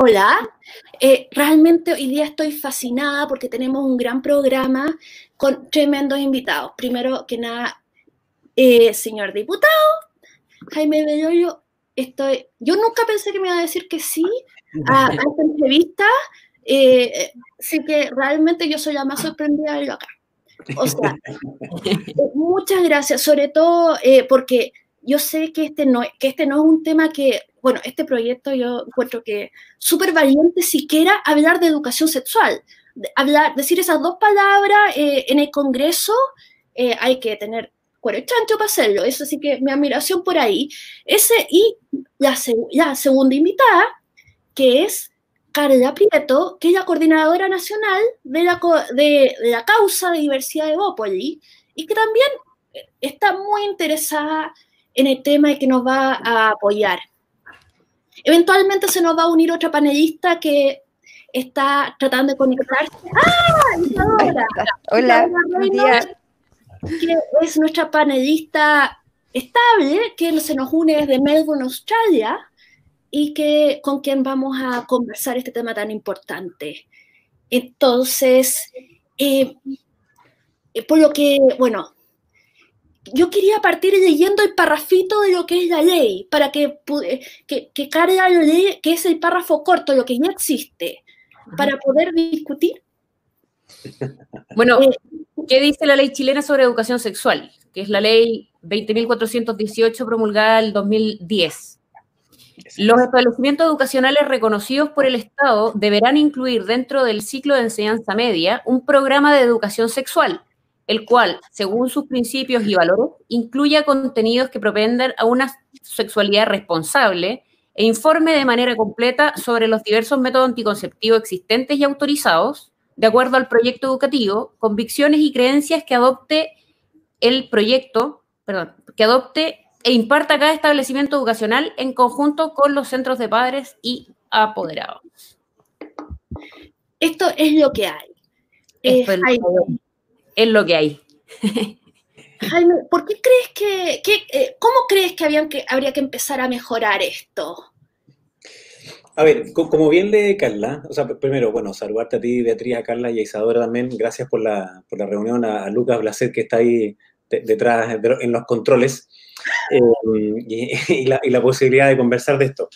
Hola, eh, realmente hoy día estoy fascinada porque tenemos un gran programa con tremendos invitados. Primero que nada, eh, señor diputado, Jaime Belloyo, estoy, yo nunca pensé que me iba a decir que sí a, esta entrevista, eh, así que realmente yo soy la más sorprendida de lo acá. O sea, muchas gracias, sobre todo porque yo sé que este, no, que este no es un tema que bueno, este proyecto yo encuentro que súper valiente siquiera hablar de educación sexual. Hablar, decir esas dos palabras eh, en el Congreso, eh, hay que tener cuero chancho para hacerlo. Eso sí que mi admiración por ahí. Ese, y la, segunda invitada, que es Carla Prieto, que es la coordinadora nacional de la, de, de la causa de diversidad de Bópoli, y que también está muy interesada en el tema y que nos va a apoyar. Eventualmente se nos va a unir otra panelista que está tratando de conectarse. ¡Ah! Isadora. Hola, día. Que es nuestra panelista estable, que se nos une desde Melbourne, Australia, y que con quien vamos a conversar este tema tan importante. Entonces, eh, por lo que, bueno, yo quería partir leyendo el parrafito de lo que es la ley, para que, que, que carga la ley, que es el párrafo corto, lo que ya existe, para poder discutir. Bueno, eh, ¿qué dice la ley chilena sobre educación sexual? Que es la ley 20.418 promulgada en 2010. Los establecimientos educacionales reconocidos por el Estado deberán incluir dentro del ciclo de enseñanza media un programa de educación sexual el cual, según sus principios y valores, incluya contenidos que propendan a una sexualidad responsable e informe de manera completa sobre los diversos métodos anticonceptivos existentes y autorizados, de acuerdo al proyecto educativo, convicciones y creencias que adopte el proyecto, perdón, que adopte e imparta cada establecimiento educacional en conjunto con los centros de padres y apoderados. Esto es lo que hay. Eh, es lo que hay. Jaime, ¿por qué crees que, eh, cómo crees que, habían que habría que empezar a mejorar esto? A ver, como bien le Carla, o sea, primero, bueno, saludarte a ti, Beatriz, a Carla y a Isadora también, gracias por la, por la reunión, a, Lucas Blaset que está ahí detrás en los controles eh, y, la, posibilidad de conversar de esto.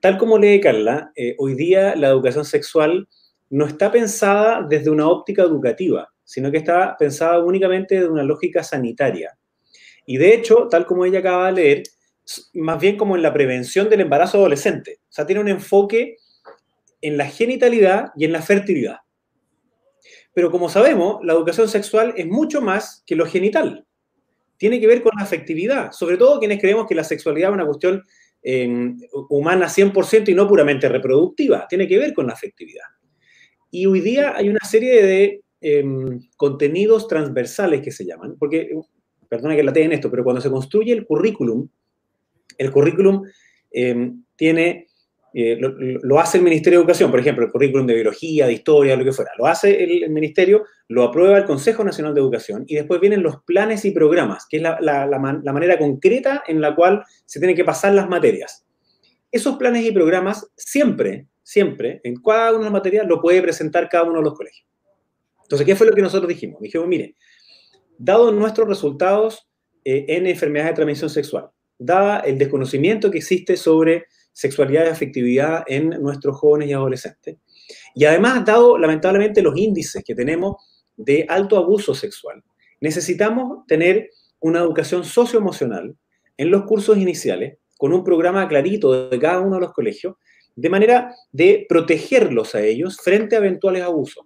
Tal como lee Carla, eh, hoy día la educación sexual no está pensada desde una óptica educativa, sino que está pensada únicamente de una lógica sanitaria. Y de hecho, tal como ella acaba de leer, más bien como en la prevención del embarazo adolescente. O sea, tiene un enfoque en la genitalidad y en la fertilidad. Pero como sabemos, la educación sexual es mucho más que lo genital. Tiene que ver con la afectividad, sobre todo quienes creemos que la sexualidad es una cuestión em, humana 100% y no puramente reproductictiva. Tiene que ver con la afectividad. Y hoy día hay una serie de Em, contenidos transversales que se llaman, porque, perdona que la en esto, pero cuando se construye el currículum, el currículum em, tiene, eh, lo, hace el Ministerio de Educación, por ejemplo, el currículum de biología, de historia, lo que fuera, lo hace el, Ministerio, lo aprueba el Consejo Nacional de Educación y después vienen los planes y programas, que es la, la manera concreta en la cual se tienen que pasar las materias. Esos planes y programas siempre, siempre, en cada una de las materias, lo puede presentar cada uno de los colegios. Entonces, ¿qué fue lo que nosotros dijimos? Dijimos, mire, dado nuestros resultados eh, en enfermedades de transmisión sexual, dada el desconocimiento que existe sobre sexualidad y afectividad en nuestros jóvenes y adolescentes, y además, dado lamentablemente los índices que tenemos de alto abuso sexual, necesitamos tener una educación socioemocional en los cursos iniciales, con un programa clarito de cada uno de los colegios, de manera de protegerlos a ellos frente a eventuales abusos.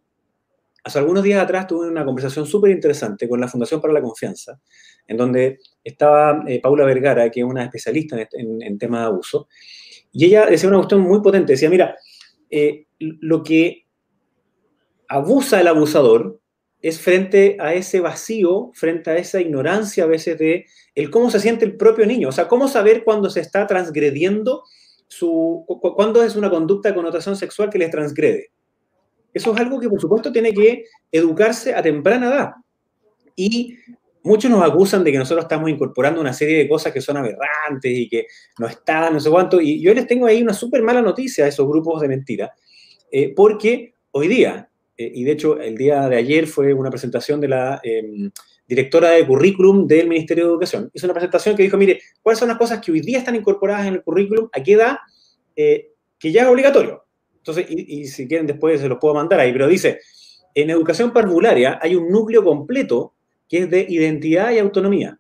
Hace algunos días atrás tuve una conversación súper interesante con la Fundación para la Confianza, en donde estaba eh, Paula Vergara, que es una especialista en, en, temas de abuso, y ella decía una cuestión muy potente, decía, mira, eh, lo que abusa el abusador es frente a ese vacío, frente a esa ignorancia a veces de el cómo se siente el propio niño, o sea, cómo saber cuándo se está transgrediendo su, cuándo es una conducta de connotación sexual que les transgrede. Eso es algo que, por supuesto, tiene que educarse a temprana edad. Y muchos nos acusan de que nosotros estamos incorporando una serie de cosas que son aberrantes y que no están, no sé cuánto, y yo les tengo ahí una súper mala noticia a esos grupos de mentira, eh, porque hoy día, eh, y de hecho el día de ayer fue una presentación de la em, directora de currículum del Ministerio de Educación, hizo una presentación que dijo, mire, ¿cuáles son las cosas que hoy día están incorporadas en el currículum? ¿A qué edad? Eh, que ya es obligatorio. Entonces, y, si quieren después se los puedo mandar ahí, pero dice, en educación parvularia hay un núcleo completo que es de identidad y autonomía.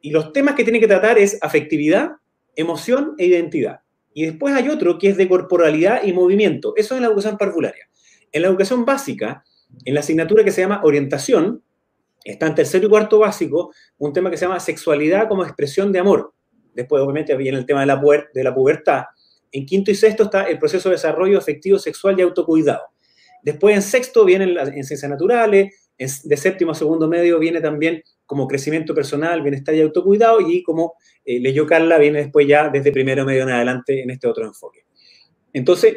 Y los temas que tiene que tratar es afectividad, emoción e identidad. Y después hay otro que es de corporalidad y movimiento. Eso es la educación parvularia. En la educación básica, en la asignatura que se llama orientación, está en tercero y cuarto básico un tema que se llama sexualidad como expresión de amor. Después, obviamente, viene el tema de la pubertad. En quinto y sexto está el proceso de desarrollo afectivo, sexual y autocuidado. Después, en sexto, vienen las ciencias naturales, de séptimo a segundo medio viene también como crecimiento personal, bienestar y autocuidado, y como eh, leyó Carla, viene después ya desde primero medio en adelante en este otro enfoque. Entonces,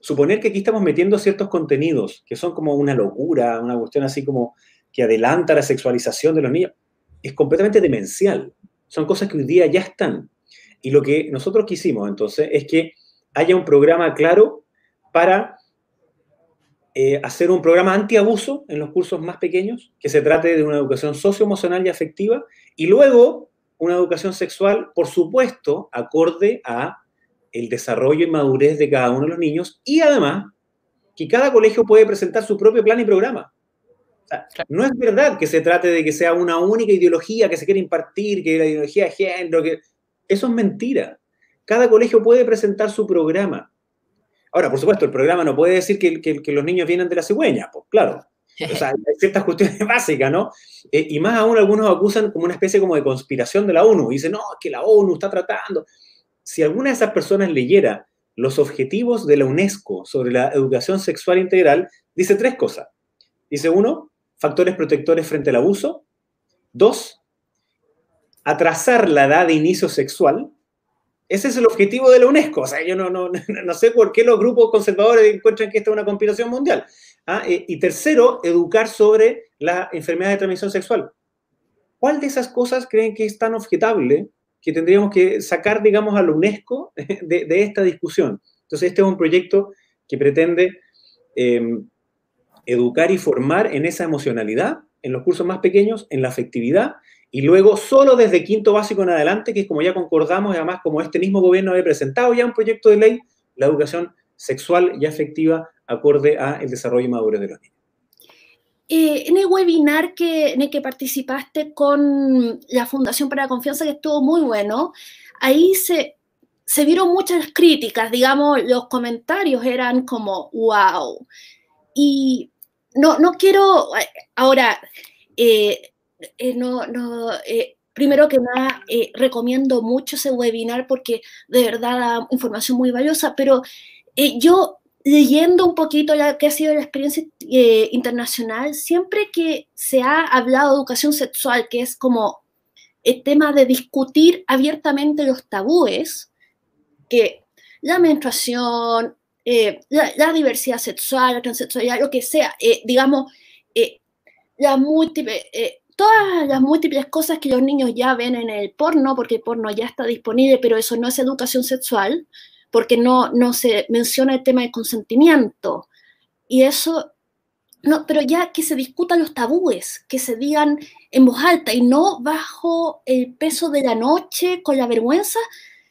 suponer que aquí estamos metiendo ciertos contenidos que son como una locura, una cuestión así como que adelanta la sexualización de los niños, es completamente demencial. Son cosas que hoy día ya están. Y lo que nosotros quisimos entonces es que haya un programa claro para eh, hacer un programa antiabuso en los cursos más pequeños, que se trate de una educación socioemocional y afectiva, y luego una educación sexual, por supuesto, acorde a el desarrollo y madurez de cada uno de los niños, y además que cada colegio puede presentar su propio plan y programa. no es verdad que se trate de que sea una única ideología que se quiere impartir, que la ideología de género, que eso es mentira. Cada colegio puede presentar su programa. Ahora, por supuesto, el programa no puede decir que, los niños vienen de la cigüeña, pues claro. O sea, hay ciertas cuestiones básicas, ¿no? Eh, y más aún algunos acusan como una especie como de conspiración de la ONU. Y dicen, no, que la ONU está tratando. Si alguna de esas personas leyera los objetivos de la UNESCO sobre la educación sexual integral, dice tres cosas. Dice uno, factores protectores frente al abuso. Dos, atrasar la edad de inicio sexual. Ese es el objetivo de la UNESCO. O sea, yo no, no, no sé por qué los grupos conservadores encuentran que esta es una conspiración mundial. ¿ah? Eh, y tercero, educar sobre la enfermedad de transmisión sexual. ¿Cuál de esas cosas creen que es tan objetable que tendríamos que sacar, digamos, a la UNESCO de, esta discusión? Entonces, este es un proyecto que pretende em, educar y formar en esa emocionalidad, en los cursos más pequeños, en la afectividad y luego, solo desde quinto básico en adelante, que es como ya concordamos, además como este mismo gobierno había presentado ya un proyecto de ley, la educación sexual y afectiva acorde a el desarrollo y madurez de los niños. Eh, en el webinar que, en el que participaste con la Fundación para la Confianza, que estuvo muy bueno, ahí se, se vieron muchas críticas, digamos, los comentarios eran como, wow. Y no, no quiero, ahora, eh, eh, no, no, eh, primero que nada, eh, recomiendo mucho ese webinar porque de verdad da información muy valiosa, pero yo leyendo un poquito ya que ha sido la experiencia internacional, siempre que se ha hablado de educación sexual, que es como el tema de discutir abiertamente los tabúes, que la menstruación, la, diversidad sexual, la transexualidad, lo que sea, digamos, la múltiple, todas las múltiples cosas que los niños ya ven en el porno, porque el porno ya está disponible, pero eso no es educación sexual, porque no, no se menciona el tema del consentimiento. Y eso, no, pero ya que se discutan los tabúes, que se digan en voz alta y no bajo el peso de la noche, con la vergüenza,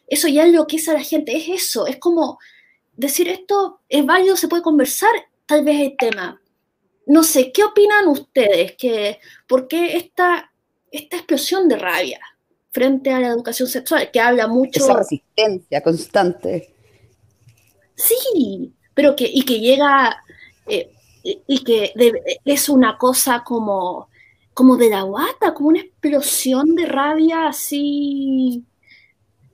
eso ya es lo que es a la gente, es eso, es como decir esto es válido, se puede conversar, tal vez el tema, no sé, ¿qué opinan ustedes? Que, ¿Por qué esta, esta explosión de rabia frente a la educación sexual, que habla mucho... Esa resistencia constante. Sí, pero que, y que llega, eh, y que es una cosa como, como de la guata, como una explosión de rabia así...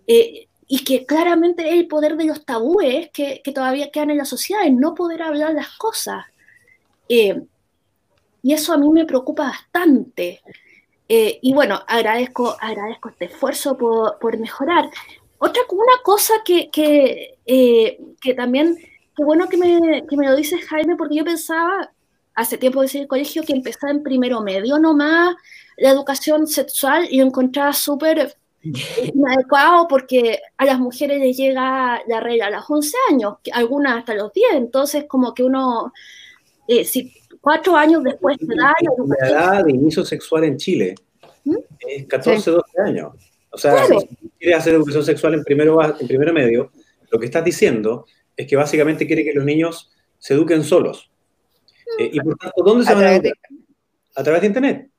Eh, y que claramente es el poder de los tabúes que, que todavía quedan en la sociedad, el no poder hablar las cosas. Eh, y eso a mí me preocupa bastante. Eh, y bueno, agradezco, agradezco este esfuerzo por, mejorar. Otra una cosa que, que, eh, que también, qué bueno que me, que me, lo dices, Jaime, porque yo pensaba, hace tiempo decir el colegio, que empezaba en primero medio nomás la educación sexual y lo encontraba súper inadecuado porque a las mujeres les llega la regla a los 11 años, algunas hasta los 10, entonces como que uno, eh, si cuatro años después de da la, edad de inicio sexual en Chile ¿Mm? es 14, 12 años. O sea, si quieres hacer educación sexual en primero, en primero medio, lo que estás diciendo es que básicamente quiere que los niños se eduquen solos. Eh, y por tanto, ¿dónde se van a educar? A través de Internet.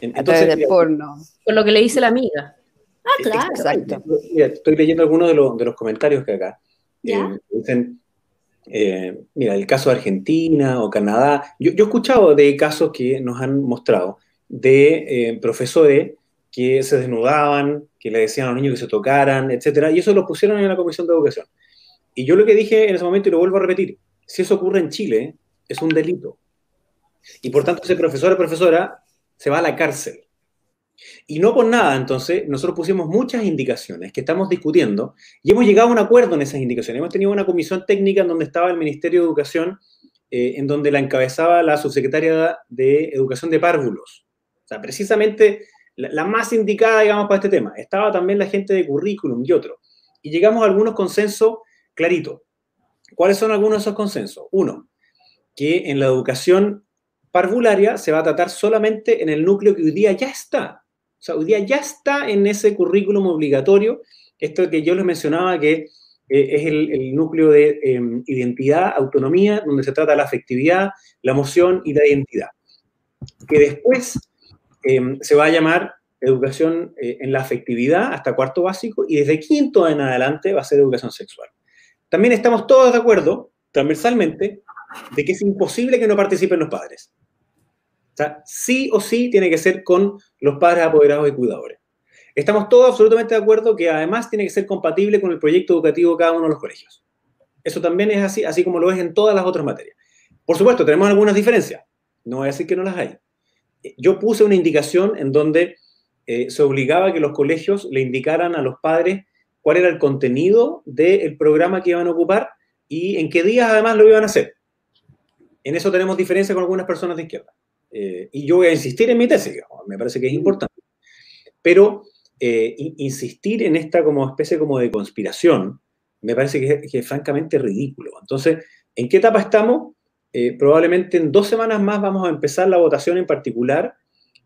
Entonces, a través del porno. Con lo que le dice la amiga. Ah, claro. Exacto. estoy leyendo algunos de, los, de los comentarios que acá. Eh, dicen, eh, mira, el caso de Argentina o Canadá. Yo, yo, he escuchado de casos que nos han mostrado de profesores que se desnudaban, que le decían a los niños que se tocaran, etcétera, y eso lo pusieron en la Comisión de Educación. Y yo lo que dije en ese momento, y lo vuelvo a repetir, si eso ocurre en Chile, es un delito. Y por tanto, ese profesor o profesora se va a la cárcel. Y no por nada, entonces, nosotros pusimos muchas indicaciones que estamos discutiendo y hemos llegado a un acuerdo en esas indicaciones. Hemos tenido una comisión técnica en donde estaba el Ministerio de Educación, eh, en donde la encabezaba la subsecretaria de Educación de Párvulos. O sea, precisamente la, la, más indicada, digamos, para este tema. Estaba también la gente de currículum y otro. Y llegamos a algunos consensos clarito. ¿Cuáles son algunos de esos consensos? Uno, que en la educación parvularia se va a tratar solamente en el núcleo que hoy día ya está. O sea, hoy día ya está en ese currículum obligatorio, esto que yo les mencionaba que eh, es el, núcleo de em, identidad, autonomía, donde se trata la afectividad, la emoción y la identidad. Que después em, se va a llamar educación eh, en la afectividad hasta cuarto básico y desde quinto en adelante va a ser educación sexual. También estamos todos de acuerdo, transversalmente, de que es imposible que no participen los padres. O sea, sí o sí tiene que ser con los padres apoderados y cuidadores. Estamos todos absolutamente de acuerdo que además tiene que ser compatible con el proyecto educativo de cada uno de los colegios. Eso también es así, así como lo es en todas las otras materias. Por supuesto, tenemos algunas diferencias. No voy a decir que no las hay. Yo puse una indicación en donde eh, se obligaba a que los colegios le indicaran a los padres cuál era el contenido del programa que iban a ocupar y en qué días además lo iban a hacer. En eso tenemos diferencia con algunas personas de izquierda. Eh, y yo voy a insistir en mi tesis, me parece que es importante. Pero eh, insistir en esta como especie como de conspiración, me parece que es, francamente ridículo. Entonces, ¿en qué etapa estamos? Eh, probablemente en dos semanas más vamos a empezar la votación en particular.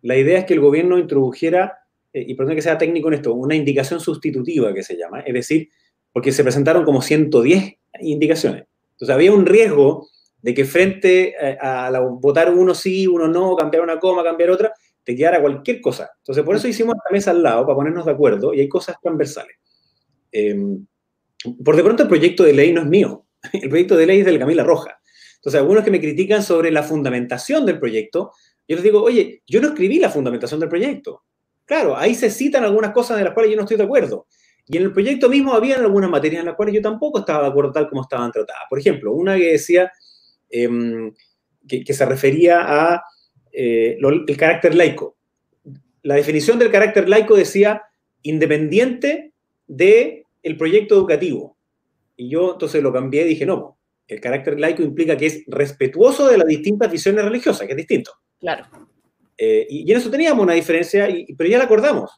La idea es que el gobierno introdujera eh, y perdón que sea técnico en esto, una indicación sustitutiva que se llama, es decir, porque se presentaron como 110 indicaciones. Entonces había un riesgo de que frente a, votar uno sí, uno no, cambiar una coma, cambiar otra, te quedara cualquier cosa. Entonces por eso hicimos esta mesa al lado, para ponernos de acuerdo, y hay cosas transversales. Em, por de pronto el proyecto de ley no es mío, el proyecto de ley es del Camila Roja. Entonces algunos que me critican sobre la fundamentación del proyecto, yo les digo, oye, yo no escribí la fundamentación del proyecto. Claro, ahí se citan algunas cosas de las cuales yo no estoy de acuerdo. Y en el proyecto mismo había algunas materias en las cuales yo tampoco estaba de acuerdo tal como estaban tratadas. Por ejemplo, una que decía em, que, se refería a eh, el carácter laico. La definición del carácter laico decía independiente del el proyecto educativo. Y yo entonces lo cambié y dije, no, el carácter laico implica que es respetuoso de las distintas visiones religiosas, que es distinto. Claro. Eh, y, en eso teníamos una diferencia, pero ya la acordamos.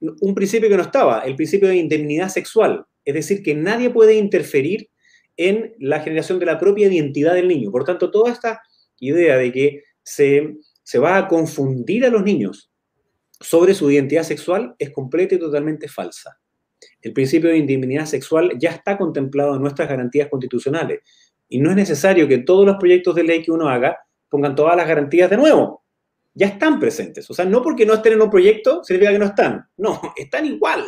Un principio que no estaba, el principio de indemnidad sexual, es decir, que nadie puede interferir en la generación de la propia identidad del niño. Por tanto, toda esta idea de que se, se va a confundir a los niños sobre su identidad sexual es completa y totalmente falsa. El principio de indemnidad sexual ya está contemplado en nuestras garantías constitucionales y no es necesario que todos los proyectos de ley que uno haga pongan todas las garantías de nuevo ya están presentes. O sea, no porque no estén en un proyecto significa que no están. No, están igual.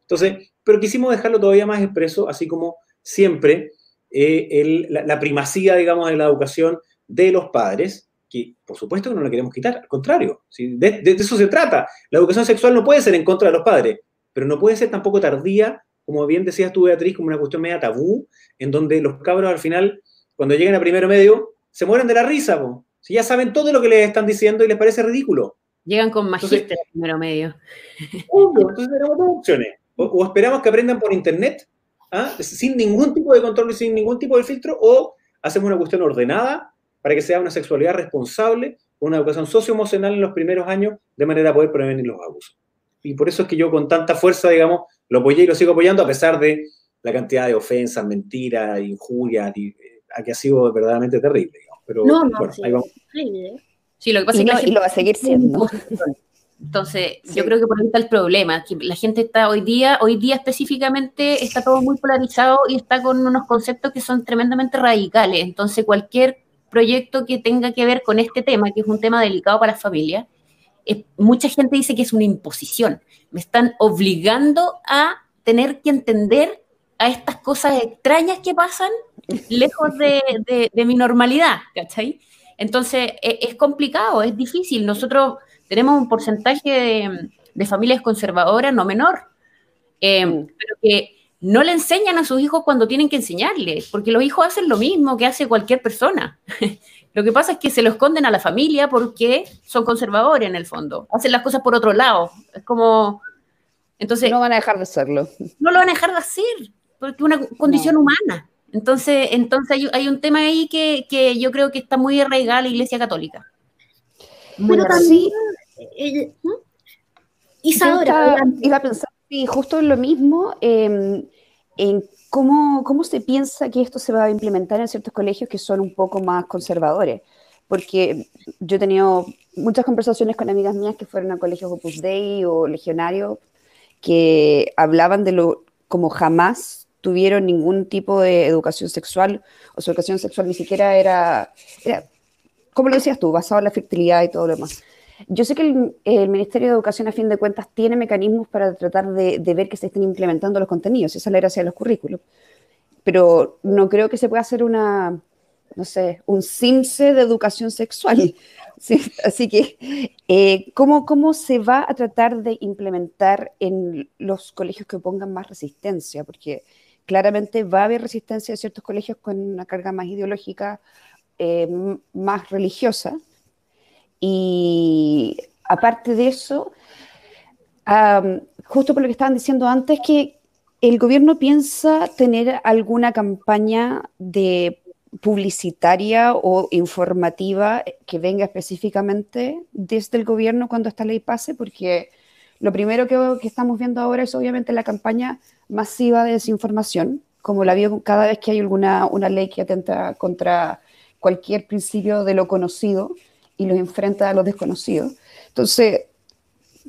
Entonces, pero quisimos dejarlo todavía más expreso, así como siempre, eh, la, primacía, digamos, de la educación de los padres, que por supuesto que no la queremos quitar, al contrario, de, eso se trata. La educación sexual no puede ser en contra de los padres, pero no puede ser tampoco tardía, como bien decías tú, Beatriz, como una cuestión media tabú, en donde los cabros al final, cuando lleguen a primero medio, se mueren de la risa, si ya saben todo lo que les están diciendo y les parece ridículo. Llegan con magíster primero medio. entonces tenemos dos opciones. O, esperamos que aprendan por internet, ¿ah? sin ningún tipo de control y sin ningún tipo de filtro, o hacemos una cuestión ordenada para que sea una sexualidad responsable, una educación socioemocional en los primeros años, de manera a poder prevenir los abusos. Y por eso es que yo con tanta fuerza, digamos, lo apoyé y lo sigo apoyando a pesar de la cantidad de ofensas, mentiras, injurias, y, eh, que ha sido verdaderamente terrible. Pero, no, no, sí, sí, lo que pasa es que y lo va a seguir siendo. Entonces, yo creo que por ahí está el problema, que la gente está hoy día, hoy día específicamente, está todo muy polarizado y está con unos conceptos que son tremendamente radicales. Entonces, cualquier proyecto que tenga que ver con este tema, que es un tema delicado para las familias, mucha gente dice que es una imposición. Me están obligando a tener que entender a estas cosas extrañas que pasan lejos de, de mi normalidad, ¿cachai? Entonces, e, es complicado, es difícil. Nosotros tenemos un porcentaje de, familias conservadoras no menor, eh, mm. pero que no le enseñan a sus hijos cuando tienen que enseñarle, porque los hijos hacen lo mismo que hace cualquier persona. lo que pasa es que se lo esconden a la familia porque son conservadores en el fondo, hacen las cosas por otro lado. Es como... Entonces, no van a dejar de hacerlo. No lo van a dejar de hacer, porque es una condición humana. Entonces, entonces hay, un tema ahí que, que, yo creo que está muy arraigado a la Iglesia Católica. Pero también, eh, ¿Mm? Isadora. Iba a pensar sí, justo lo mismo, em, en cómo, cómo se piensa que esto se va a implementar en ciertos colegios que son un poco más conservadores. Porque yo he tenido muchas conversaciones con amigas mías que fueron a colegios Opus Dei o legionarios que hablaban de lo como jamás tuvieron ningún tipo de educación sexual o su educación sexual ni siquiera era, era como lo decías tú, basado en la fertilidad y todo lo demás. Yo sé que el, Ministerio de Educación, a fin de cuentas, tiene mecanismos para tratar de, ver que se estén implementando los contenidos, esa es la gracia de los currículos. Pero no creo que se pueda hacer una, no sé, un CIMSE de educación sexual. así que, eh, ¿cómo, ¿cómo se va a tratar de implementar en los colegios que pongan más resistencia? Porque claramente va a haber resistencia de ciertos colegios con una carga más ideológica, eh, más religiosa. Y aparte de eso, justo por lo que estaban diciendo antes, que el gobierno piensa tener alguna campaña de publicitaria o informativa que venga específicamente desde el gobierno cuando esta ley pase, porque lo primero que, que, estamos viendo ahora es obviamente la campaña masiva de desinformación, como la vio cada vez que hay alguna una ley que atenta contra cualquier principio de lo conocido y los enfrenta a los desconocidos. Entonces,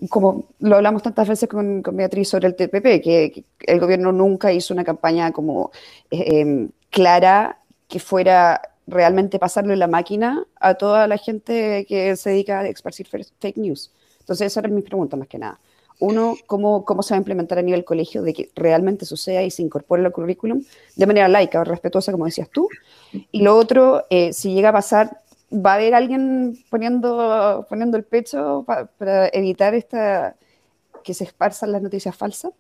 como lo hablamos tantas veces con, Beatriz sobre el TPP, que, el gobierno nunca hizo una campaña como eh, em, clara que fuera realmente pasarle la máquina a toda la gente que se dedica a esparcir fake news. Entonces, esa era mi pregunta más que nada. Uno, ¿cómo, ¿cómo se va a implementar a nivel colegio de que realmente suceda y se incorpore al currículum de manera laica o respetuosa, como decías tú? Y lo otro, eh, si llega a pasar, va a haber alguien poniendo, poniendo el pecho para evitar esta, que se esparzan las noticias falsas?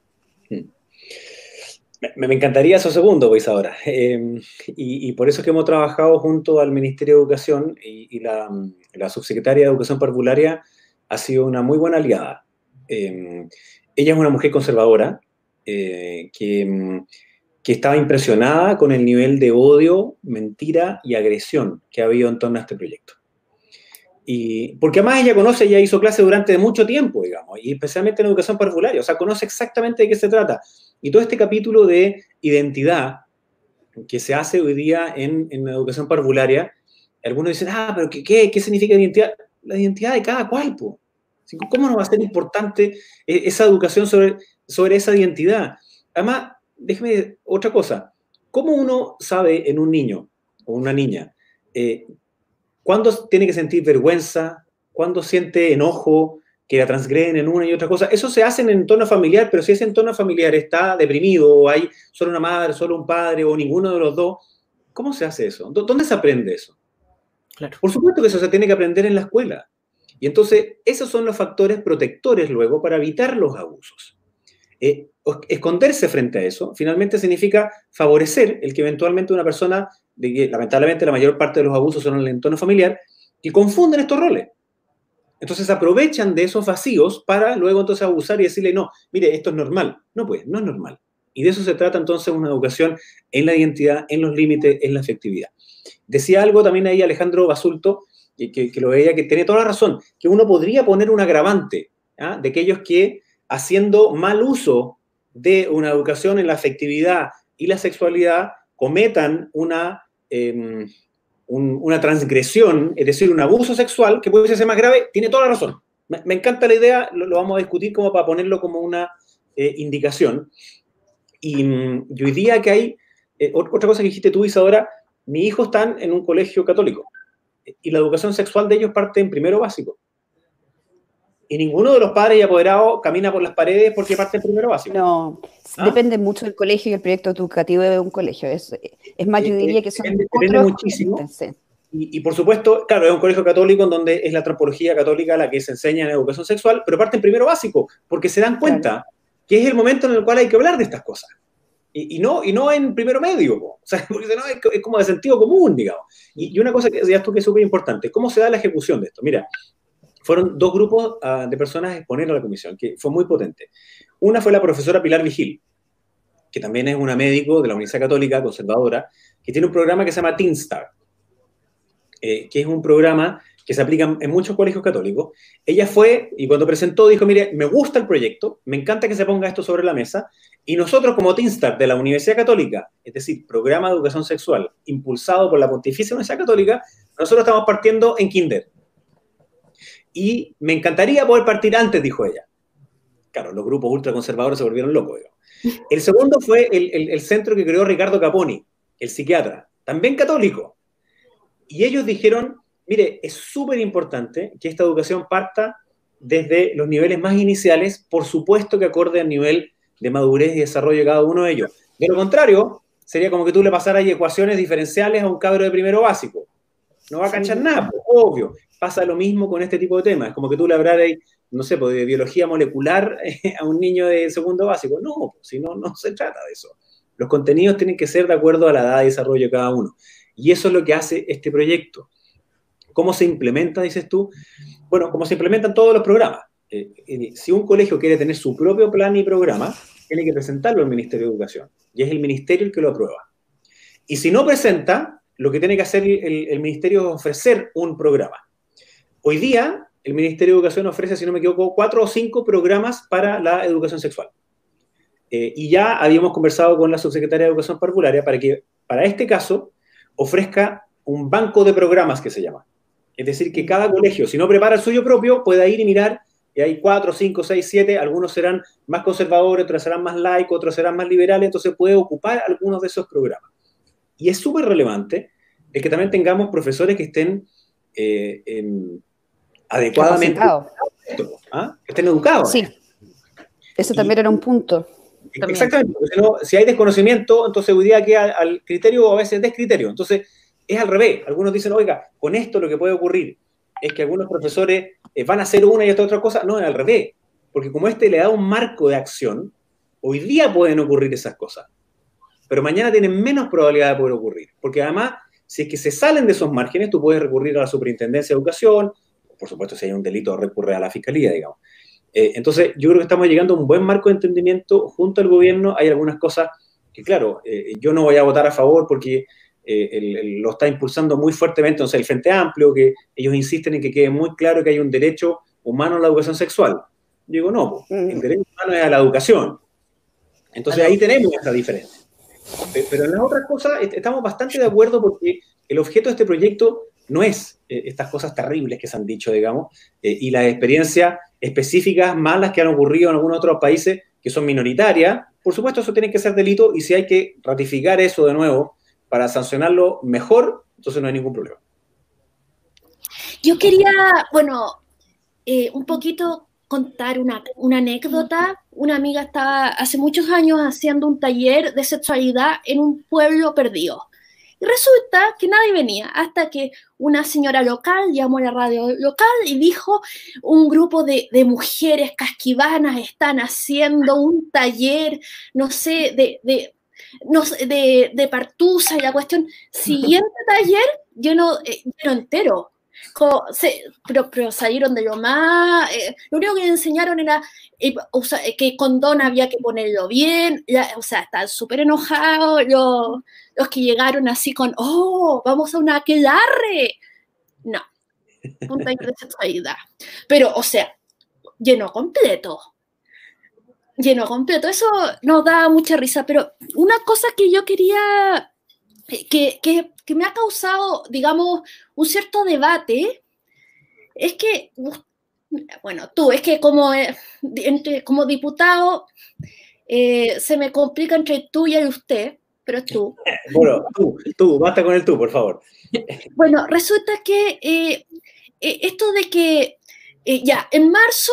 Me, encantaría eso segundo, pues ahora. Em, y, por eso es que hemos trabajado junto al Ministerio de Educación y, la, la, subsecretaria de Educación Parvularia ha sido una muy buena aliada. Em, ella es una mujer conservadora eh, que em, que estaba impresionada con el nivel de odio, mentira y agresión que ha habido en torno a este proyecto. Y, porque además ella conoce, ya hizo clase durante mucho tiempo, digamos, y especialmente en educación parvularia, o sea, conoce exactamente de qué se trata. Y todo este capítulo de identidad que se hace hoy día en, en educación parvularia, algunos dicen, ah, pero ¿qué, qué, qué significa identidad? La identidad de cada cual, ¿cómo no va a ser importante eh, esa educación sobre, sobre esa identidad? Además, déjeme otra cosa. ¿Cómo uno sabe en un niño o una niña eh, cuándo tiene que sentir vergüenza, cuándo siente enojo, que la transgreden en una y otra cosa? Eso se hace en entorno familiar, pero si ese entorno familiar está deprimido o hay solo una madre, solo un padre o ninguno de los dos, ¿cómo se hace eso? ¿Dónde se aprende eso? Claro. Por supuesto que eso se tiene que aprender en la escuela. Y entonces, esos son los factores protectores luego para evitar los abusos. Eh, esconderse frente a eso, finalmente significa favorecer el que eventualmente una persona, que lamentablemente la mayor parte de los abusos son en el entorno familiar, y confunden estos roles. Entonces aprovechan de esos vacíos para luego entonces abusar y decirle, no, mire, esto es normal. No, pues, no es normal. Y de eso se trata entonces una educación en la identidad, en los límites, en la efectividad. Decía algo también ahí Alejandro Basulto, que, lo veía, que tiene toda la razón, que uno podría poner un agravante ¿ah? de aquellos que haciendo mal uso de una educación en la afectividad y la sexualidad cometan una, em, una transgresión, es decir, un abuso sexual que puede ser más grave, tiene toda la razón. Me, encanta la idea, lo, vamos a discutir como para ponerlo como una eh, indicación. Y, hoy día que hay, eh, otra cosa que dijiste tú, Isadora, mi hijo están en un colegio católico y la educación sexual de ellos parte en primero básico. Y ninguno de los padres y apoderados camina por las paredes porque parte en primero básico. No, ¿Ah? depende mucho del colegio y el proyecto educativo de un colegio. Es, es más, yo eh, diría que son depende, muchísimo. Y, por supuesto, claro, es un colegio católico en donde es la antropología católica la que se enseña en educación sexual, pero parte en primero básico, porque se dan cuenta que es el momento en el cual hay que hablar de estas cosas. Y, no, y no en primero medio, o sea, porque es, como de sentido común, digamos. Y, una cosa que decías tú que es súper importante, ¿cómo se da la ejecución de esto? Mira, fueron dos grupos uh, de personas a exponer a la comisión, que fue muy potente. Una fue la profesora Pilar Vigil, que también es una médico de la Universidad Católica conservadora, que tiene un programa que se llama Teenstar, eh, que es un programa que se aplica en muchos colegios católicos. Ella fue y cuando presentó dijo, mire, me gusta el proyecto, me encanta que se ponga esto sobre la mesa, y nosotros como Teenstar de la Universidad Católica, es decir, programa de educación sexual impulsado por la Pontificia Universidad Católica, nosotros estamos partiendo en kinder. Y me encantaría poder partir antes, dijo ella. Claro, los grupos ultraconservadores se volvieron locos. El segundo fue el, el centro que creó Ricardo Caponi, el psiquiatra, también católico. Y ellos dijeron, mire, es súper importante que esta educación parta desde los niveles más iniciales, por supuesto que acorde al nivel de madurez y desarrollo de cada uno de ellos. De lo contrario, sería como que tú le pasaras ecuaciones diferenciales a un cabro de primero básico. No va a cachar nada, pues, obvio. Pasa lo mismo con este tipo de temas. Es como que tú le hablaras, no sé, pues, de biología molecular a un niño de segundo básico. No, pues, si no, no se trata de eso. Los contenidos tienen que ser de acuerdo a la edad y desarrollo de cada uno. Y eso es lo que hace este proyecto. ¿Cómo se implementa, dices tú? Bueno, como se implementan todos los programas. Eh, eh, si un colegio quiere tener su propio plan y programa, tiene que presentarlo al Ministerio de Educación. Y es el Ministerio el que lo aprueba. Y si no presenta, lo que tiene que hacer el, Ministerio es ofrecer un programa. Hoy día, el Ministerio de Educación ofrece, si no me equivoco, cuatro o cinco programas para la educación sexual. Eh, y ya habíamos conversado con la subsecretaria de Educación Parvularia para que, para este caso, ofrezca un banco de programas que se llama. Es decir, que cada colegio, si no prepara el suyo propio, pueda ir y mirar y hay cuatro, cinco, seis, siete, algunos serán más conservadores, otros serán más laicos, otros serán más liberales, entonces puede ocupar algunos de esos programas. Y es súper relevante es que también tengamos profesores que estén eh, adecuadamente ¿ah? que estén educados. Sí, eso también era un punto. Exactamente, porque si, hay desconocimiento, entonces hoy día queda al criterio o a veces descriterio. Entonces, es al revés. Algunos dicen, oiga, con esto lo que puede ocurrir es que algunos profesores eh, van a hacer una y otra cosa. No, es al revés. Porque como este le da un marco de acción, hoy día pueden ocurrir esas cosas. Pero mañana tienen menos probabilidad de poder ocurrir. Porque además, si es que se salen de esos márgenes, tú puedes recurrir a la superintendencia de educación. Por supuesto, si hay un delito, recurre a la fiscalía, digamos. Eh, entonces, yo creo que estamos llegando a un buen marco de entendimiento junto al gobierno. Hay algunas cosas que, claro, eh, yo no voy a votar a favor porque eh, lo está impulsando muy fuertemente, entonces el Frente Amplio, que ellos insisten en que quede muy claro que hay un derecho humano a la educación sexual. Digo, no, mm. el derecho humano es a la educación. Entonces ahí tenemos esa diferencia. Pero en las otras cosas estamos bastante de acuerdo porque el objeto de este proyecto no es eh, estas cosas terribles que se han dicho, digamos, eh, y las experiencias específicas malas que han ocurrido en algunos otros países que son minoritarias. Por supuesto, eso tiene que ser delito y si hay que ratificar eso de nuevo para sancionarlo mejor, entonces no hay ningún problema. Yo quería, bueno, eh, un poquito contar una, anécdota. Una amiga estaba hace muchos años haciendo un taller de sexualidad en un pueblo perdido. Y resulta que nadie venía hasta que una señora local llamó a la radio local y dijo, un grupo de, mujeres casquivanas están haciendo un taller, no sé, de no, de, de Partusa y la cuestión. Siguiente taller, yo no, eh, entero. pero, pero, salieron de lo más. Eh, lo único que le enseñaron era eh, que con Don había que ponerlo bien. o sea, están súper enojados los, los, que llegaron así con, oh, vamos a una aquelarre. No, punta de sexualidad. Pero, o sea, lleno completo. Lleno completo. Eso nos da mucha risa. Pero una cosa que yo quería que, que, que, me ha causado, digamos, un cierto debate, es que, bueno, tú, es que como, eh, entre, como diputado eh, se me complica entre tú y usted, pero tú. Bueno, tú, tú, basta con el tú, por favor. Bueno, resulta que eh, esto de que ya, en marzo,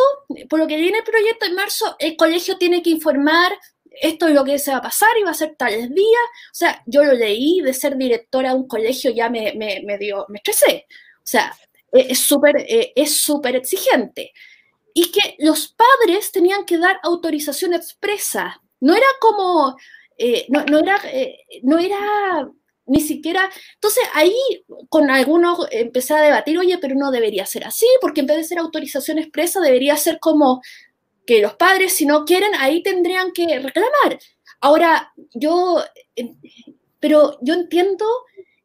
por lo que viene el proyecto, en marzo el colegio tiene que informar esto es lo que se va a pasar y va a ser tales días. O sea, yo lo leí de ser directora de un colegio ya me, me, dio, me estresé. O sea, e, es súper e, es súper exigente. Y que los padres tenían que dar autorización expresa. No era como, eh, no, no, era, eh, no era ni siquiera. Entonces ahí con algunos empecé a debatir, oye, pero no debería ser así, porque en vez de ser autorización expresa, debería ser como que los padres, si no quieren, ahí tendrían que reclamar. Ahora, yo, pero yo entiendo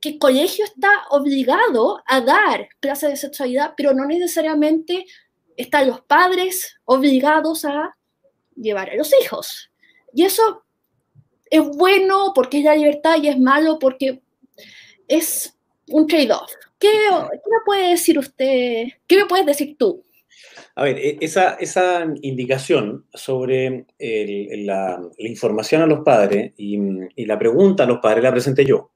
que el colegio está obligado a dar clases de sexualidad, pero no necesariamente están los padres obligados a llevar a los hijos. Y eso es bueno porque es la libertad y es malo porque es un trade-off. ¿Qué, ¿Qué, me puede decir usted? ¿Qué me puedes decir tú? A ver, e, esa, esa indicación sobre la, información a los padres y, la pregunta a los padres la presenté yo.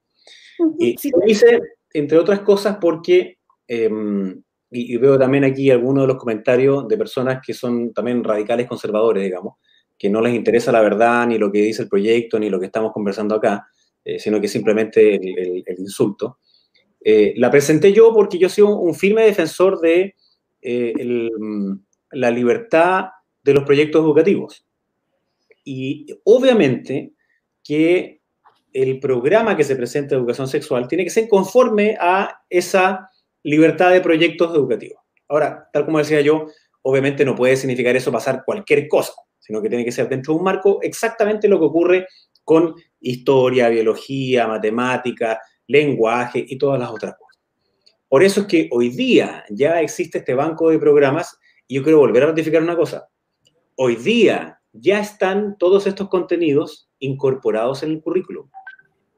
Y lo hice, entre otras cosas, porque, em, y, veo también aquí algunos de los comentarios de personas que son también radicales conservadores, digamos, que no les interesa la verdad, ni lo que dice el proyecto, ni lo que estamos conversando acá, eh, sino que simplemente el, insulto. Eh, la presenté yo porque yo soy un firme defensor de eh, mm, la libertad de los proyectos educativos. Y obviamente que el programa que se presenta de educación sexual tiene que ser conforme a esa libertad de proyectos educativos. Ahora, tal como decía yo, obviamente no puede significar eso pasar cualquier cosa, sino que tiene que ser dentro de un marco exactamente lo que ocurre con historia, biología, matemática, lenguaje y todas las otras cosas. Por eso es que hoy día ya existe este banco de programas y yo quiero volver a ratificar una cosa. Hoy día ya están todos estos contenidos incorporados en el currículum.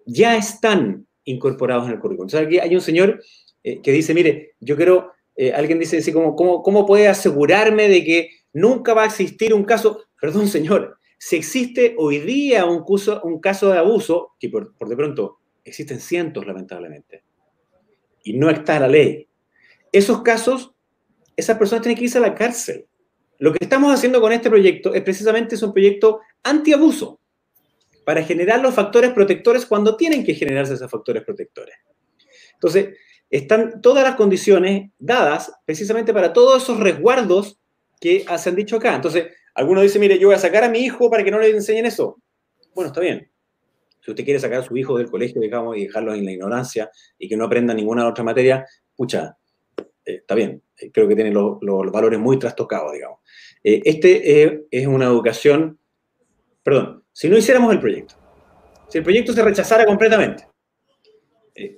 Ya están incorporados en el currículum. O sea, aquí hay un señor eh, que dice, mire, yo quiero, eh, alguien dice así como, ¿cómo, puede asegurarme de que nunca va a existir un caso? Perdón, señor, si existe hoy día un, caso de abuso, que por de pronto existen cientos lamentablemente, y no está la ley. Esos casos, esas personas tienen que irse a la cárcel. Lo que estamos haciendo con este proyecto es precisamente es un proyecto antiabuso para generar los factores protectores cuando tienen que generarse esos factores protectores. Entonces, están todas las condiciones dadas precisamente para todos esos resguardos que se han dicho acá. Entonces, algunos dicen, mire, yo voy a sacar a mi hijo para que no le enseñen eso. Bueno, está bien. Si usted quiere sacar a su hijo del colegio, digamos, y dejarlo en la ignorancia y que no aprenda ninguna otra materia, pucha, eh, está bien. Eh, creo que tiene los valores muy trastocados, digamos. Eh, este es una educación, perdón, si no hiciéramos el proyecto, si el proyecto se rechazara completamente,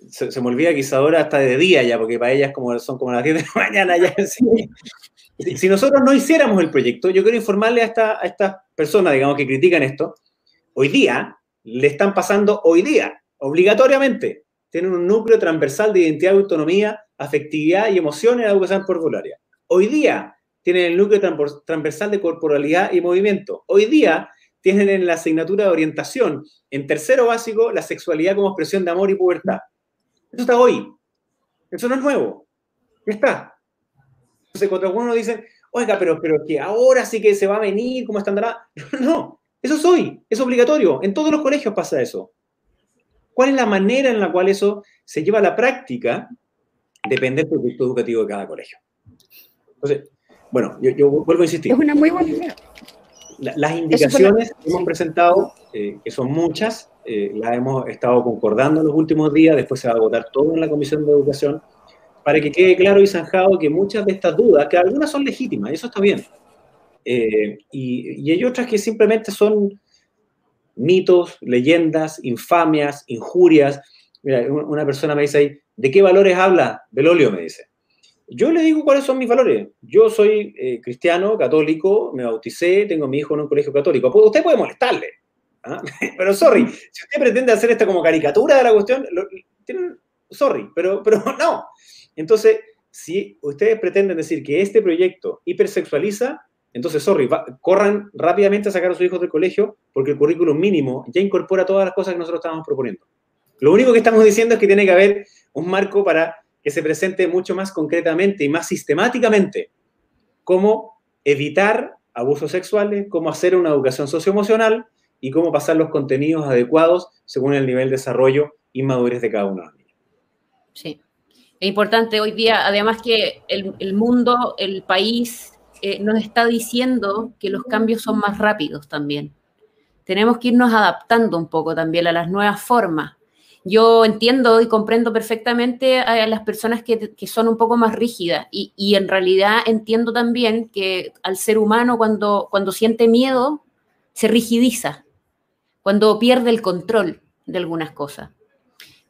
se, me olvida que Isadora hasta de día ya, porque para ellas como, son como las 10 de la mañana ya. Si, nosotros no hiciéramos el proyecto, yo quiero informarle a, esta, a estas personas, digamos, que critican esto, hoy día le están pasando hoy día, obligatoriamente. Tienen un núcleo transversal de identidad, autonomía, afectividad y emoción en la educación corporaria. Hoy día tienen el núcleo transversal de corporalidad y movimiento. Hoy día tienen en la asignatura de orientación, en tercero básico, la sexualidad como expresión de amor y pubertad. Eso está hoy. Eso no es nuevo. Ya está. Entonces, cuando algunos dicen, oiga, pero, pero que ahora sí que se va a venir, ¿cómo estará? No, eso es hoy, es obligatorio. En todos los colegios pasa eso. ¿Cuál es la manera en la cual eso se lleva a la práctica? Depende del proyecto educativo de cada colegio. Entonces, bueno, yo, vuelvo a insistir. Es una muy buena idea. Las indicaciones que hemos presentado, eh, que son muchas, eh, las hemos estado concordando en los últimos días, después se va a votar todo en la Comisión de Educación, para que quede claro y zanjado que muchas de estas dudas, que algunas son legítimas, eso está bien, eh, y, hay otras que simplemente son mitos, leyendas, infamias, injurias. Mira, una persona me dice ahí, ¿de qué valores habla Belolio? Me dice. Yo le digo cuáles son mis valores. Yo soy eh, cristiano, católico, me bauticé, tengo a mi hijo en un colegio católico. Usted puede molestarle. ¿ah? Pero sorry, si usted pretende hacer esta como caricatura de la cuestión, sorry, pero, pero no. Entonces, si ustedes pretenden decir que este proyecto hipersexualiza, entonces, sorry, corran rápidamente a sacar a sus hijos del colegio porque el currículum mínimo ya incorpora todas las cosas que nosotros estábamos proponiendo. Lo único que estamos diciendo es que tiene que haber un marco para que se presente mucho más concretamente y más sistemáticamente cómo evitar abusos sexuales, cómo hacer una educación socioemocional y cómo pasar los contenidos adecuados según el nivel de desarrollo y madurez de cada uno. Sí. Es importante hoy día, además que el, el mundo, el país, eh, nos está diciendo que los cambios son más rápidos también. Tenemos que irnos adaptando un poco también a las nuevas formas. Yo entiendo y comprendo perfectamente a las personas que, son un poco más rígidas y, en realidad entiendo también que al ser humano cuando, cuando siente miedo se rigidiza, cuando pierde el control de algunas cosas.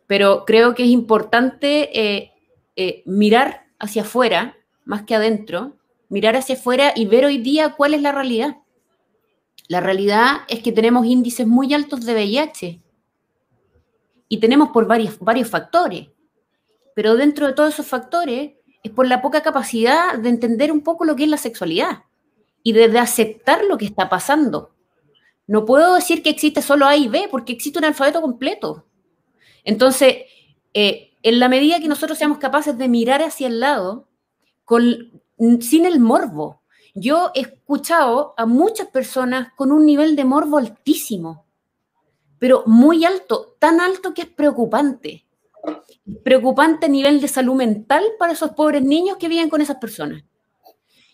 Pero creo que es importante eh, eh, mirar hacia afuera más que adentro mirar hacia afuera y ver hoy día cuál es la realidad. La realidad es que tenemos índices muy altos de VIH y tenemos por varios, varios factores, pero dentro de todos esos factores es por la poca capacidad de entender un poco lo que es la sexualidad y de, aceptar lo que está pasando. No puedo decir que existe solo A y B porque existe un alfabeto completo. Entonces, eh, en la medida que nosotros seamos capaces de mirar hacia el lado, con, sin el morbo. Yo he escuchado a muchas personas con un nivel de morbo altísimo, pero muy alto, tan alto que es preocupante. Preocupante a nivel de salud mental para esos pobres niños que viven con esas personas.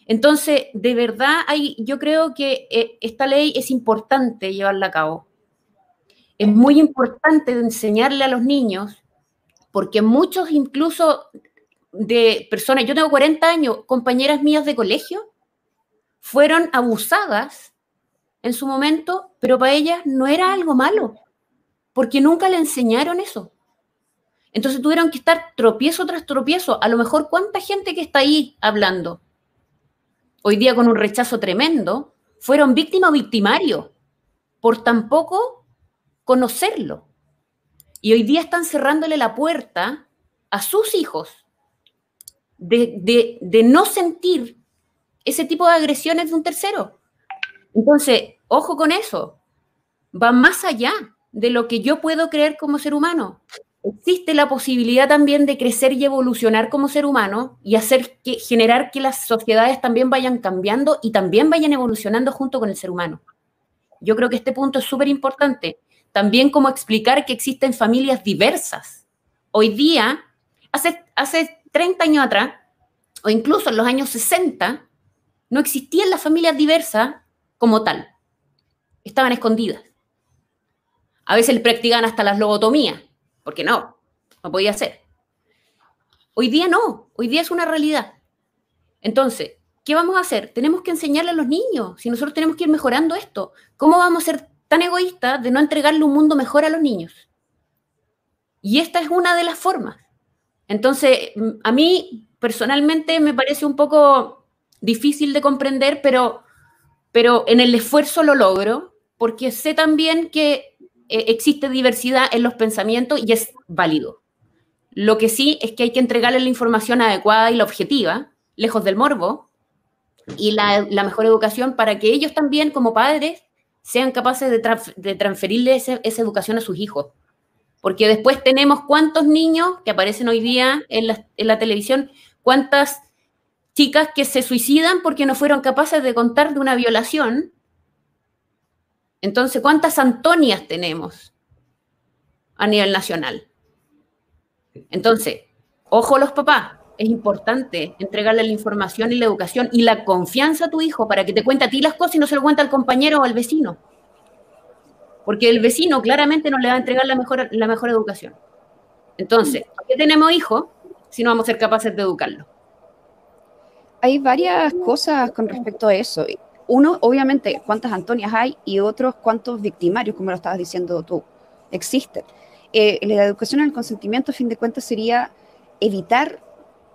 Entonces, de verdad, hay, yo creo que eh, esta ley es importante llevarla a cabo. Es muy importante enseñarle a los niños, porque muchos incluso de personas, yo tengo 40 años, compañeras mías de colegio, fueron abusadas en su momento, pero para ellas no era algo malo, porque nunca le enseñaron eso. Entonces tuvieron que estar tropiezo tras tropiezo. A lo mejor cuánta gente que está ahí hablando, hoy día con un rechazo tremendo, fueron víctimas o victimarios por tampoco conocerlo. Y hoy día están cerrándole la puerta a sus hijos de, no sentir ese tipo de agresiones de un tercero. Entonces, ojo con eso, va más allá de lo que yo puedo creer como ser humano. Existe la posibilidad también de crecer y evolucionar como ser humano y hacer que generar que las sociedades también vayan cambiando y también vayan evolucionando junto con el ser humano. Yo creo que este punto es súper importante. También como explicar que existen familias diversas. Hoy día, hace, hace 30 años atrás, o incluso en los años 60, no existían las familias diversas como tal. Estaban escondidas. A veces practicaban hasta las lobotomías, porque no, no podía ser. Hoy día no, hoy día es una realidad. Entonces, ¿qué vamos a hacer? Tenemos que enseñarle a los niños, si nosotros tenemos que ir mejorando esto. ¿Cómo vamos a ser tan egoístas de no entregarle un mundo mejor a los niños? Y esta es una de las formas. Entonces, a mí personalmente me parece un poco difícil de comprender, pero, pero en el esfuerzo lo logro, porque sé también que eh, existe diversidad en los pensamientos y es válido. Lo que sí es que hay que entregarle la información adecuada y la objetiva, lejos del morbo, y la, mejor educación para que ellos también, como padres, sean capaces de, transferirle esa educación a sus hijos. Porque después tenemos cuántos niños que aparecen hoy día en la, televisión, cuántas chicas que se suicidan porque no fueron capaces de contar de una violación. Entonces, ¿cuántas Antonias tenemos a nivel nacional? Entonces, ojo los papás, es importante entregarle la información y la educación y la confianza a tu hijo para que te cuente a ti las cosas y no se lo cuente al compañero o al vecino porque el vecino claramente no le va a entregar la mejor, la mejor educación. Entonces, ¿por qué tenemos hijos? si no vamos a ser capaces de educarlo? Hay varias cosas con respecto a eso. Uno, obviamente, cuántas Antonias hay y otros, cuántos victimarios, como lo estabas diciendo tú, existen. Eh, la educación al consentimiento, a fin de cuentas, sería evitar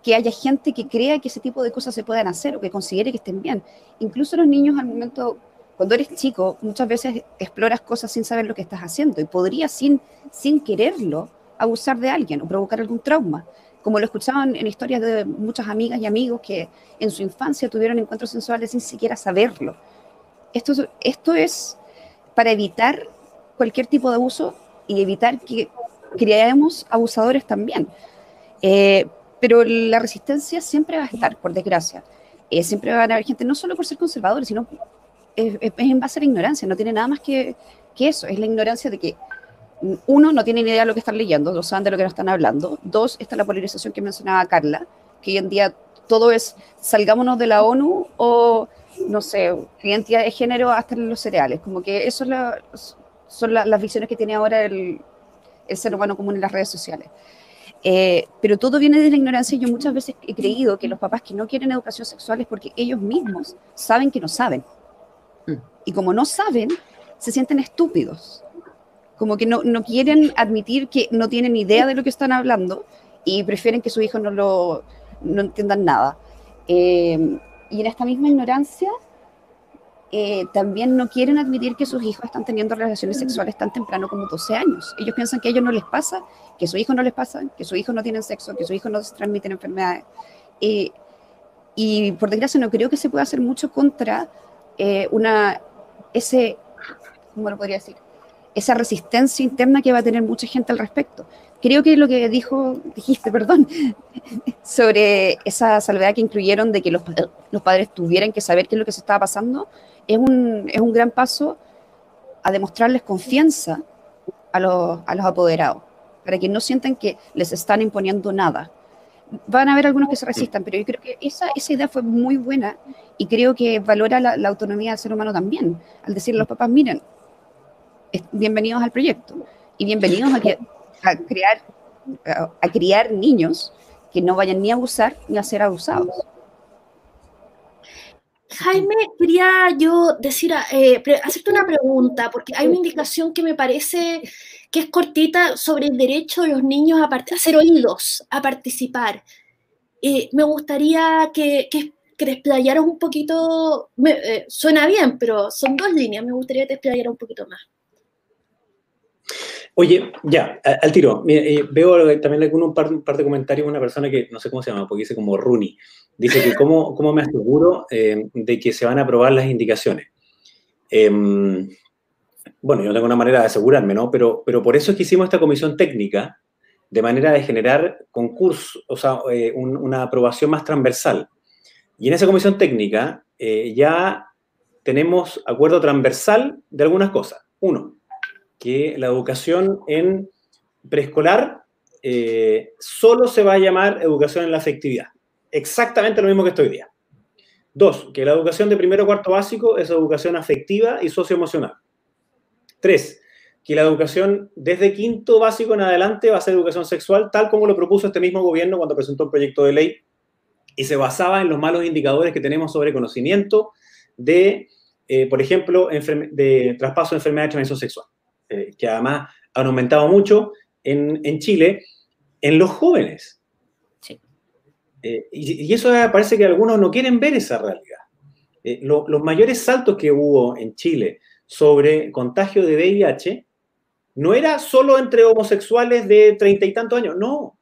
que haya gente que crea que ese tipo de cosas se puedan hacer o que considere que estén bien. Incluso los niños al momento, cuando eres chico, muchas veces exploras cosas sin saber lo que estás haciendo y podrías sin, sin quererlo abusar de alguien o provocar algún trauma. Como lo escuchaban en historias de muchas amigas y amigos que en su infancia tuvieron encuentros sensuales sin siquiera saberlo. Esto, esto es para evitar cualquier tipo de abuso y evitar que creemos abusadores también. Eh, pero la resistencia siempre va a estar, por desgracia. Eh, siempre va a haber gente, no solo por ser conservadores, sino es, en base a la ignorancia, no tiene nada más que, que, eso, es la ignorancia de que uno, no tiene ni idea de lo que están leyendo, no saben de lo que nos están hablando, dos, está la polarización que mencionaba Carla, que hoy en día todo es salgámonos de la ONU o, no sé, identidad de género hasta en los cereales, como que eso son las visiones que tiene ahora el, el ser humano común en las redes sociales. Eh, pero todo viene de la ignorancia y yo muchas veces he creído que los papás que no quieren educación sexual es porque ellos mismos saben que no saben. Mm. Y como no saben, se sienten estúpidos. Como que no, no quieren admitir que no tienen idea de lo que están hablando y prefieren que su hijo no, lo, no entiendan nada. Eh, y en esta misma ignorancia eh, también no quieren admitir que sus hijos están teniendo relaciones sexuales tan temprano como 12 años. Ellos piensan que a ellos no les pasa, que a su hijo no les pasa, que sus hijos no tienen sexo, que sus hijos no se transmiten enfermedades. Eh, y por desgracia no creo que se pueda hacer mucho contra eh, una, ese, ¿cómo lo podría decir? Esa resistencia interna que va a tener mucha gente al respecto. Creo que lo que dijo, dijiste, perdón, sobre esa salvedad que incluyeron de que los, los padres tuvieran que saber qué es lo que se estaba pasando, es un, es un gran paso a demostrarles confianza a los, a los apoderados, para que no sientan que les están imponiendo nada. Van a haber algunos que se resistan, pero yo creo que esa, esa idea fue muy buena y creo que valora la, la autonomía del ser humano también, al decirle a los papás, miren, bienvenidos al proyecto y bienvenidos a, crear a, criar niños que no vayan ni a abusar ni a ser abusados. Jaime, quería yo decir, eh, hacerte una pregunta, porque hay una indicación que me parece que es cortita sobre el derecho de los niños a, ser oídos, a participar. Me gustaría que, que, que, un poquito, eh, suena bien, pero son dos líneas, me gustaría que te un poquito más. Oye, ya, al tiro. Eh, veo también un par, un par de comentarios de una persona que no sé cómo se llama, porque dice como Rooney. Dice que cómo, cómo me aseguro eh, de que se van a aprobar las indicaciones. Em, bueno, yo no tengo una manera de asegurarme, ¿no? Pero, pero por eso es que hicimos esta comisión técnica, de manera de generar concurso, o sea, eh, una aprobación más transversal. Y en esa comisión técnica ya tenemos acuerdo transversal de algunas cosas. Uno, que la educación en preescolar eh, solo se va a llamar educación en la afectividad. Exactamente lo mismo que estoy día. Dos, que la educación de primero cuarto básico es educación afectiva y socioemocional. Tres, que la educación desde quinto básico en adelante va a ser educación sexual, tal como lo propuso este mismo gobierno cuando presentó el proyecto de ley y se basaba en los malos indicadores que tenemos sobre conocimiento de, eh, por ejemplo, de traspaso de enfermedad de transmisión sexual. Eh, que además han aumentado mucho en, en Chile, en los jóvenes. Sí. Eh, y, eso parece que algunos no quieren ver esa realidad. Eh, los mayores saltos que hubo en Chile sobre contagio de VIH no era solo entre homosexuales de treinta y tantos años, no.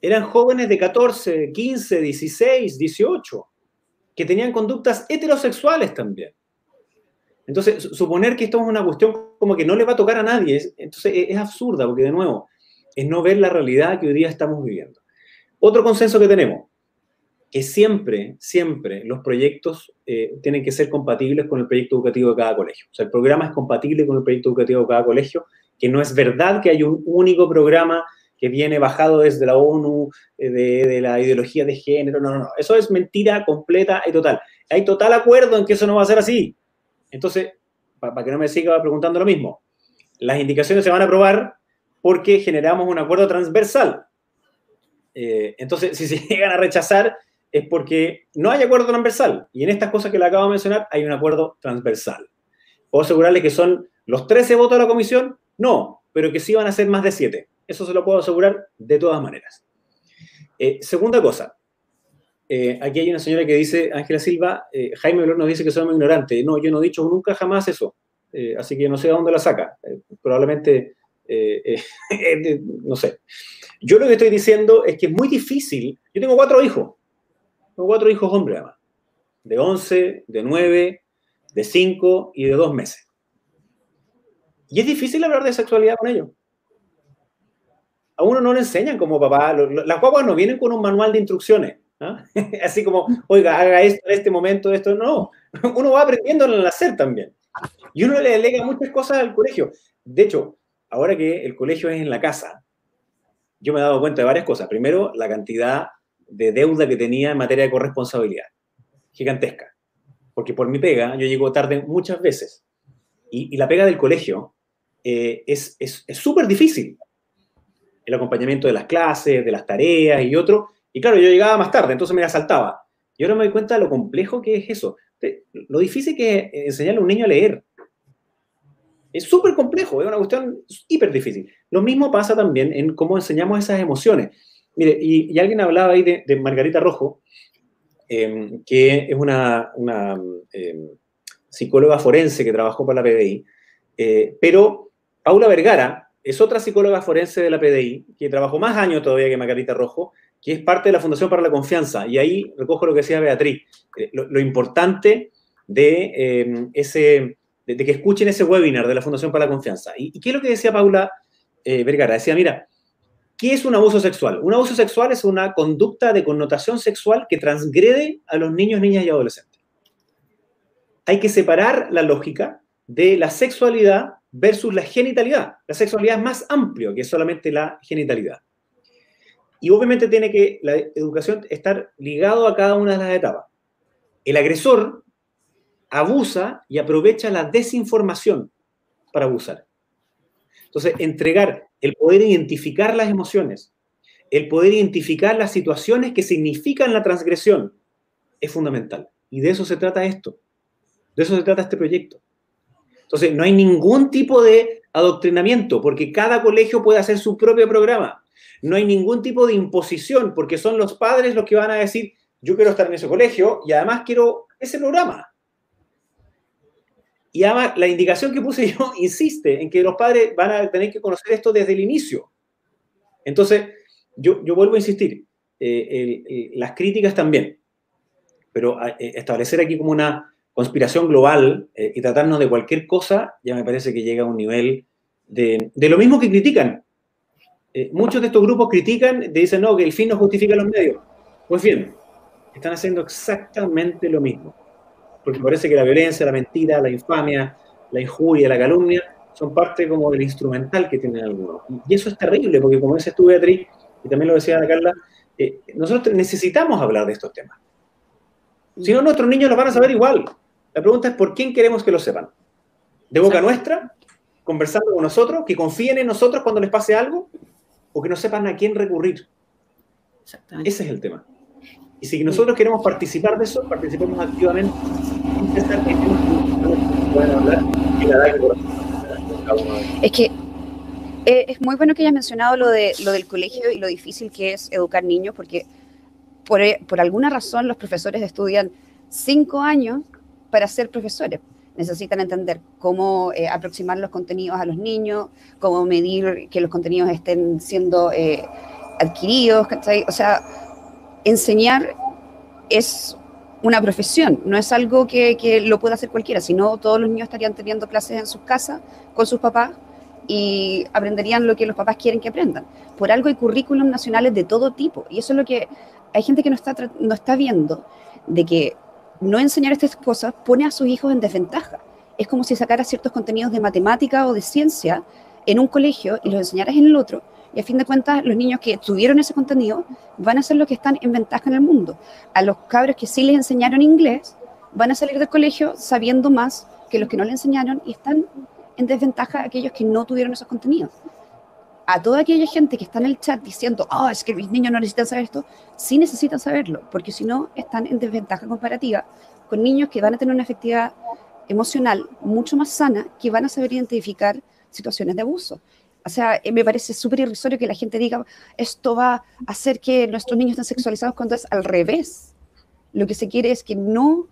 Eran jóvenes de 14, 15, 16, 18, que tenían conductas heterosexuales también. Entonces, suponer que esto es una cuestión como que no le va a tocar a nadie, entonces es, absurda, porque de nuevo, es no ver la realidad que hoy día estamos viviendo. Otro consenso que tenemos, que siempre, siempre los proyectos eh, tienen que ser compatibles con el proyecto educativo de cada colegio. O sea, el programa es compatible con el proyecto educativo de cada colegio, que no es verdad que hay un único programa que viene bajado desde la ONU, eh, de, de, la ideología de género. No, no, no. Eso es mentira completa y total. Hay total acuerdo en que eso no va a ser así. Entonces, para que no me siga preguntando lo mismo, las indicaciones se van a aprobar porque generamos un acuerdo transversal. Eh, entonces, si se llegan a rechazar es porque no hay acuerdo transversal. Y en estas cosas que le acabo de mencionar hay un acuerdo transversal. ¿Puedo asegurarle que son los 13 votos de la comisión? No, pero que sí van a ser más de 7. Eso se lo puedo asegurar de todas maneras. Eh, segunda cosa. Eh, aquí hay una señora que dice, Ángela Silva, Jaime Blor nos dice que somos ignorantes. No, yo no he dicho nunca jamás eso. así que no sé de dónde la saca. probablemente, no sé. Yo lo que estoy diciendo es que es muy difícil. Yo tengo cuatro hijos. Tengo cuatro hijos hombres, además. De 11, de 9, de 5 y de 2 meses. Y es difícil hablar de sexualidad con ellos. A uno no le enseñan como papá. Las guaguas no vienen con un manual de instrucciones. Así como, oiga, haga esto en este momento, esto. No. Uno va aprendiendo en el hacer también. Y uno le delega muchas cosas al colegio. De hecho, ahora que el colegio es en la casa, yo me he dado cuenta de varias cosas. Primero, la cantidad de deuda que tenía en materia de corresponsabilidad. Gigantesca. Porque por mi pega, yo llego tarde muchas veces. Y, la pega del colegio eh, es súper difícil. El acompañamiento de las clases, de las tareas y otro. Y claro, yo llegaba más tarde, entonces me asaltaba. Y ahora me doy cuenta de lo complejo que es eso. Lo difícil que es enseñarle a un niño a leer. Es súper complejo, es una cuestión hiper difícil. Lo mismo pasa también en cómo enseñamos esas emociones. Mire, y, alguien hablaba ahí de, Margarita Rojo, em, que es una, em, psicóloga forense que trabajó para la PDI, eh, pero Paula Vergara es otra psicóloga forense de la PDI, que trabajó más años todavía que Margarita Rojo, que es parte de la Fundación para la Confianza. Y ahí recojo lo que decía Beatriz, eh, lo, importante de em, ese de, que escuchen ese webinar de la Fundación para la Confianza. ¿Y, qué es lo que decía Paula eh, Vergara? Decía, mira, ¿qué es un abuso sexual? Un abuso sexual es una conducta de connotación sexual que transgrede a los niños, niñas y adolescentes. Hay que separar la lógica de la sexualidad versus la genitalidad. La sexualidad es más amplio que solamente la genitalidad. Y obviamente tiene que la educación estar ligado a cada una de las etapas. El agresor abusa y aprovecha la desinformación para abusar. Entonces, entregar el poder identificar las emociones, el poder identificar las situaciones que significan la transgresión, es fundamental. Y de eso se trata esto. De eso se trata este proyecto. Entonces, no hay ningún tipo de adoctrinamiento, porque cada colegio puede hacer su propio programa. No hay ningún tipo de imposición, porque son los padres los que van a decir, yo quiero estar en ese colegio y además quiero ese programa. Y además, la indicación que puse yo insiste en que los padres van a tener que conocer esto desde el inicio. Entonces, yo, yo vuelvo a insistir, eh, las críticas también, pero eh, establecer aquí como una conspiración global eh, y tratarnos de cualquier cosa, ya me parece que llega a un nivel de, de lo mismo que critican. Muchos de estos grupos critican, dicen, no, que el fin no justifica los medios. Pues bien, están haciendo exactamente lo mismo porque parece que la violencia, la mentira, la infamia, la injuria, la calumnia, son parte como del instrumental que tienen algunos. Y eso es terrible, porque como dices tú, Beatriz, y también lo decía Carla, eh, nosotros necesitamos hablar de estos temas. Si no, nuestros niños los van a saber igual. La pregunta es, ¿por quién queremos que lo sepan? ¿De boca nuestra? ¿Conversando con nosotros? ¿Que confíen en nosotros cuando les pase algo? ¿O que no sepan a quién recurrir? Ese es el tema. Y si nosotros queremos participar de eso, participemos activamente. Es que eh, es muy bueno que hayas mencionado lo, de, lo del colegio y lo difícil que es educar niños, porque por, eh, por alguna razón los profesores estudian cinco años para ser profesores. Necesitan entender cómo eh, aproximar los contenidos a los niños, cómo medir que los contenidos estén siendo adquiridos, O sea, enseñar es una profesión, no es algo que, lo pueda hacer cualquiera, sino todos los niños estarían teniendo clases en sus casas con sus papás y aprenderían lo que los papás quieren que aprendan. Por algo hay currículums nacionales de todo tipo y eso es lo que hay gente que no está, no está viendo, de que no enseñar estas cosas pone a sus hijos en desventaja. Es como si sacara ciertos contenidos de matemática o de ciencia en un colegio y los enseñaras en el otro y a fin de cuentas los niños que tuvieron ese contenido van a ser los que están en ventaja en el mundo. A los cabros que sí les enseñaron inglés van a salir del colegio sabiendo más que los que no le enseñaron y están en desventaja aquellos que no tuvieron esos contenidos. A toda aquella gente que está en el chat diciendo, oh, es que mis niños no necesitan saber esto, sí necesitan saberlo, porque si no están en desventaja comparativa con niños que van a tener una efectividad emocional mucho más sana, que van a saber identificar situaciones de abuso. O sea, eh, me parece súper irrisorio que la gente diga, esto va a hacer que nuestros niños estén sexualizados cuando es al revés. Lo que se quiere es que no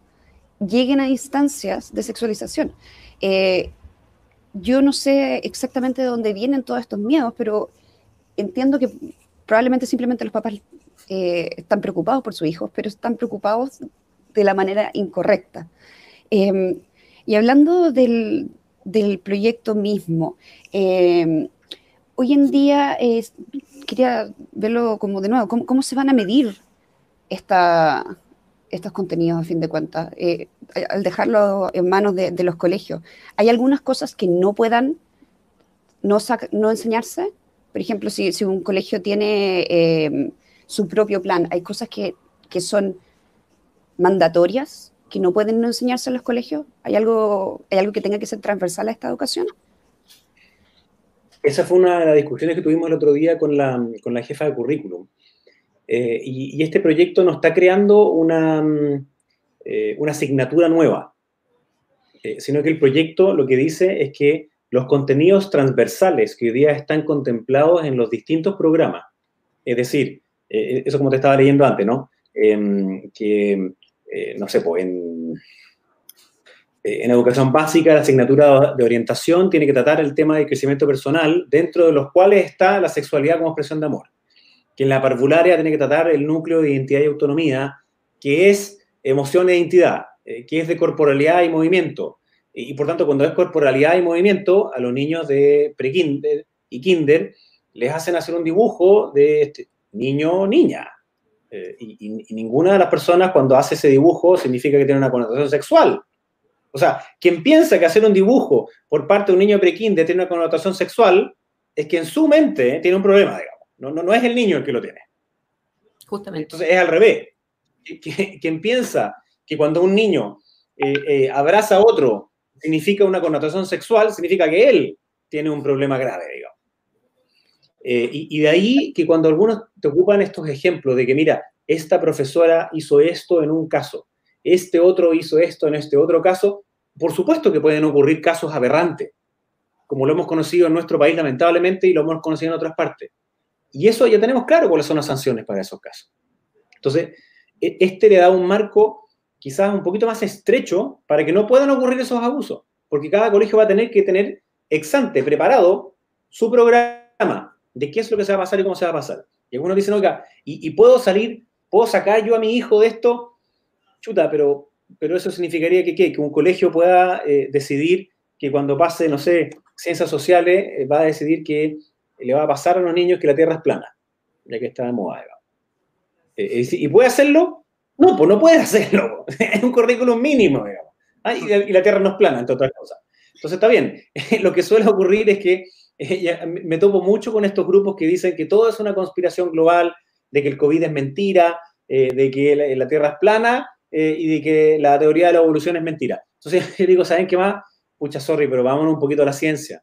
lleguen a instancias de sexualización. Eh, yo no sé exactamente de dónde vienen todos estos miedos, pero entiendo que probablemente simplemente los papás eh, están preocupados por sus hijos, pero están preocupados de la manera incorrecta. Em, y hablando del, proyecto mismo, em, hoy en día quería verlo como de nuevo, ¿cómo, se van a medir esta, estos contenidos a fin de cuentas, eh, al dejarlo en manos de, los colegios? ¿Hay algunas cosas que no puedan no, no enseñarse? Por ejemplo, si, un colegio tiene em, su propio plan, hay cosas que, que son mandatorias que no pueden enseñarse en los colegios? ¿Hay algo, ¿Hay algo que tenga que ser transversal a esta educación? Esa fue una de las discusiones que tuvimos el otro día con la, con la jefa de currículum. Eh, y, este proyecto nos está creando una, eh, una asignatura nueva, eh, sino que el proyecto lo que dice es que los contenidos transversales que hoy día están contemplados en los distintos programas, es decir, eso como te estaba leyendo antes, ¿no? Em, que no sé, pues en, en educación básica, la asignatura de orientación tiene que tratar el tema del crecimiento personal, dentro de los cuales está la sexualidad como expresión de amor. Que en la parvularia tiene que tratar el núcleo de identidad y autonomía, que es emoción e identidad, eh, que es de corporalidad y movimiento. Y, por tanto, cuando es corporalidad y movimiento, a los niños de pre-kinder y kinder les hacen hacer un dibujo de este niño o niña, eh, y, ninguna de las personas cuando hace ese dibujo significa que tiene una connotación sexual. O sea, quien piensa que hacer un dibujo por parte de un niño prekinder tiene una connotación sexual, es que en su mente tiene un problema, digamos. No, no, no es el niño el que lo tiene. Justamente. Entonces es al revés. Quien piensa que cuando un niño eh, eh, abraza a otro significa una connotación sexual, significa que él tiene un problema grave, digamos. Eh, y, de ahí que cuando algunos te ocupan estos ejemplos de que, mira, esta profesora hizo esto en un caso, este otro hizo esto en este otro caso, por supuesto que pueden ocurrir casos aberrantes, como lo hemos conocido en nuestro país lamentablemente y lo hemos conocido en otras partes. Y eso ya tenemos claro cuáles son las sanciones para esos casos. Entonces, e, este le da un marco quizás un poquito más estrecho para que no puedan ocurrir esos abusos, porque cada colegio va a tener que tener exante, preparado, su programa de qué es lo que se va a pasar y cómo se va a pasar. Y algunos dicen, oiga, ¿y, puedo salir, puedo sacar yo a mi hijo de esto? Chuta, pero, pero eso significaría que, ¿qué? que un colegio pueda eh, decidir que cuando pase, no sé, ciencias sociales, eh, va a decidir que le va a pasar a los niños que la Tierra es plana, ya que está de moda. Eh, ¿Y puede hacerlo? No, pues no puede hacerlo. es un currículum mínimo, digamos. Ah, y, la Tierra no es plana, entre otras cosas. Entonces está bien. Lo que suele ocurrir es que me topo mucho con estos grupos que dicen que todo es una conspiración global, de que el COVID es mentira, eh, de que la, Tierra es plana eh, y de que la teoría de la evolución es mentira. Entonces yo digo, ¿saben qué más? Pucha, sorry, pero vámonos un poquito a la ciencia.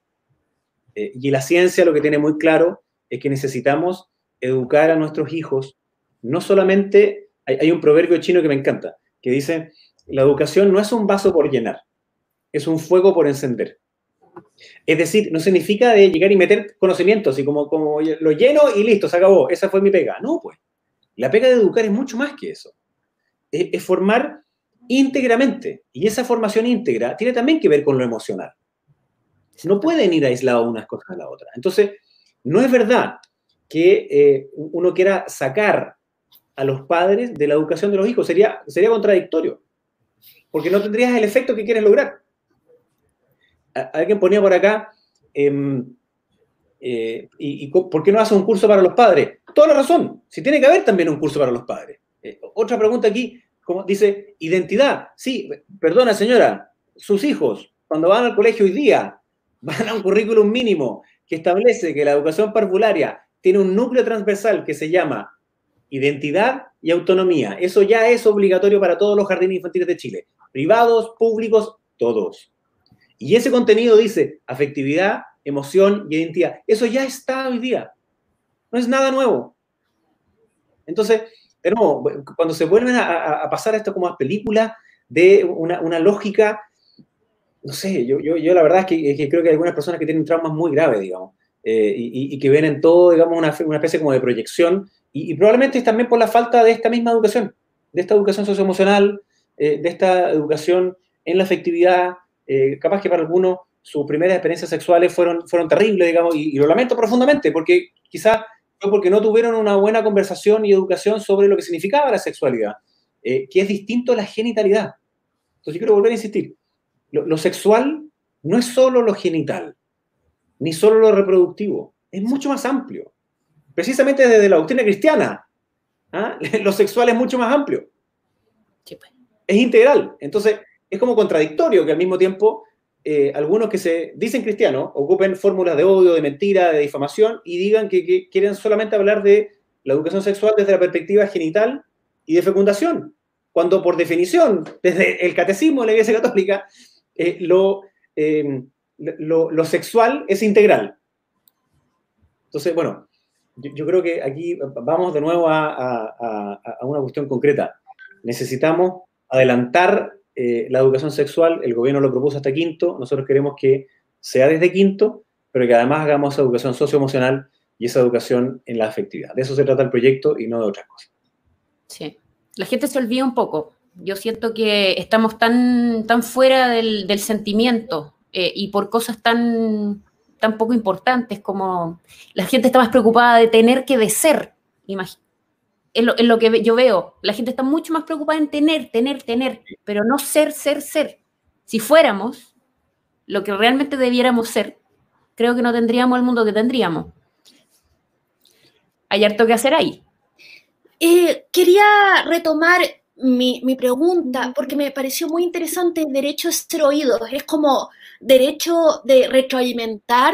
Eh, y la ciencia lo que tiene muy claro es que necesitamos educar a nuestros hijos, no solamente, hay, un proverbio chino que me encanta, que dice, la educación no es un vaso por llenar, es un fuego por encender. Es decir, no significa de llegar y meter conocimientos y como lo lleno y listo, se acabó. Esa fue mi pega. No, pues. La pega de educar es mucho más que eso. Es, formar íntegramente. Y esa formación íntegra tiene también que ver con lo emocional. No pueden ir aislados unas cosas a la otra. Entonces, no es verdad que eh, uno quiera sacar a los padres de la educación de los hijos. Sería, sería contradictorio. Porque no tendrías el efecto que quieres lograr alguien ponía por acá, em, eh, y, por qué no hace un curso para los padres? Toda la razón, si tiene que haber también un curso para los padres. Eh, otra pregunta aquí, como dice, identidad. Sí, perdona señora, sus hijos, cuando van al colegio hoy día, van a un currículum mínimo que establece que la educación parvularia tiene un núcleo transversal que se llama identidad y autonomía. Eso ya es obligatorio para todos los jardines infantiles de Chile, privados, públicos, todos. Y ese contenido dice afectividad, emoción y identidad. Eso ya está hoy día. No es nada nuevo. Entonces, pero cuando se vuelven a, pasar esto como a películas de una, lógica, no sé, yo, yo, yo la verdad es que, creo que hay algunas personas que tienen traumas muy graves, digamos, eh, y, que ven en todo, digamos, una, especie como de proyección, y, probablemente es también por la falta de esta misma educación, de esta educación socioemocional, eh, de esta educación en la afectividad, eh, capaz que para algunos sus primeras experiencias sexuales fueron, fueron terribles, digamos, y, lo lamento profundamente, porque quizás fue porque no tuvieron una buena conversación y educación sobre lo que significaba la sexualidad, eh, que es distinto a la genitalidad. Entonces yo quiero volver a insistir, lo, sexual no es solo lo genital, ni solo lo reproductivo, es mucho más amplio. Precisamente desde la doctrina cristiana, ¿ah? lo sexual es mucho más amplio. Pues. Es integral. Entonces, es como contradictorio que al mismo tiempo eh, algunos que se dicen cristianos ocupen fórmulas de odio, de mentira, de difamación y digan que, quieren solamente hablar de la educación sexual desde la perspectiva genital y de fecundación, cuando por definición, desde el catecismo de la Iglesia Católica, eh, em, lo, lo, sexual es integral. Entonces, bueno, yo, creo que aquí vamos de nuevo a, a una cuestión concreta. Necesitamos adelantar eh, la educación sexual, el gobierno lo propuso hasta quinto, nosotros queremos que sea desde quinto, pero que además hagamos esa educación socioemocional y esa educación en la afectividad. De eso se trata el proyecto y no de otras cosas. Sí, la gente se olvida un poco. Yo siento que estamos tan, tan fuera del, sentimiento eh, y por cosas tan, tan poco importantes como la gente está más preocupada de tener que de ser. Imagínate es lo, que yo veo. La gente está mucho más preocupada en tener, tener, tener, pero no ser, ser, ser. Si fuéramos lo que realmente debiéramos ser, creo que no tendríamos el mundo que tendríamos. Hay harto que hacer ahí. Eh, quería retomar mi, mi, pregunta, porque me pareció muy interesante el derecho a ser oídos. Es como derecho de retroalimentar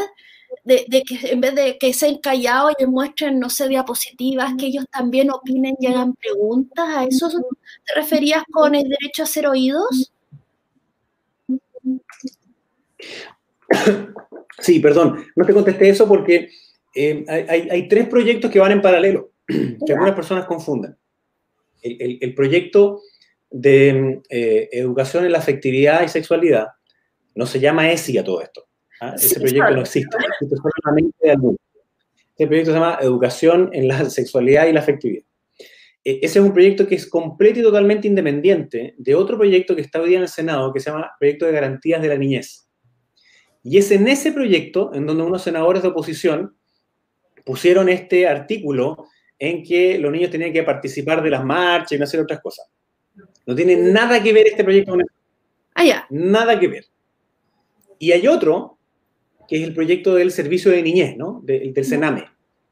de, que en vez de que sean callados y demuestren, no sé, diapositivas, que ellos también opinen y hagan preguntas. ¿A eso te referías con el derecho a ser oídos? Sí, perdón, no te contesté eso porque eh, hay, tres proyectos que van en paralelo, que algunas personas confunden. El, proyecto de eh, educación en la afectividad y sexualidad no se llama ESI a todo esto. ¿ah? Ese proyecto no existe, existe solamente mundo. Ese proyecto se llama Educación en la Sexualidad y la Afectividad. E, ese es un proyecto que es completo y totalmente independiente de otro proyecto que está hoy día en el Senado, que se llama Proyecto de Garantías de la Niñez. Y es en ese proyecto en donde unos senadores de oposición pusieron este artículo en que los niños tenían que participar de las marchas y no hacer otras cosas. No tiene nada que ver este proyecto con eso. Ah, ya. Nada que ver. Y hay otro que es el proyecto del servicio de niñez, ¿no? del Sename.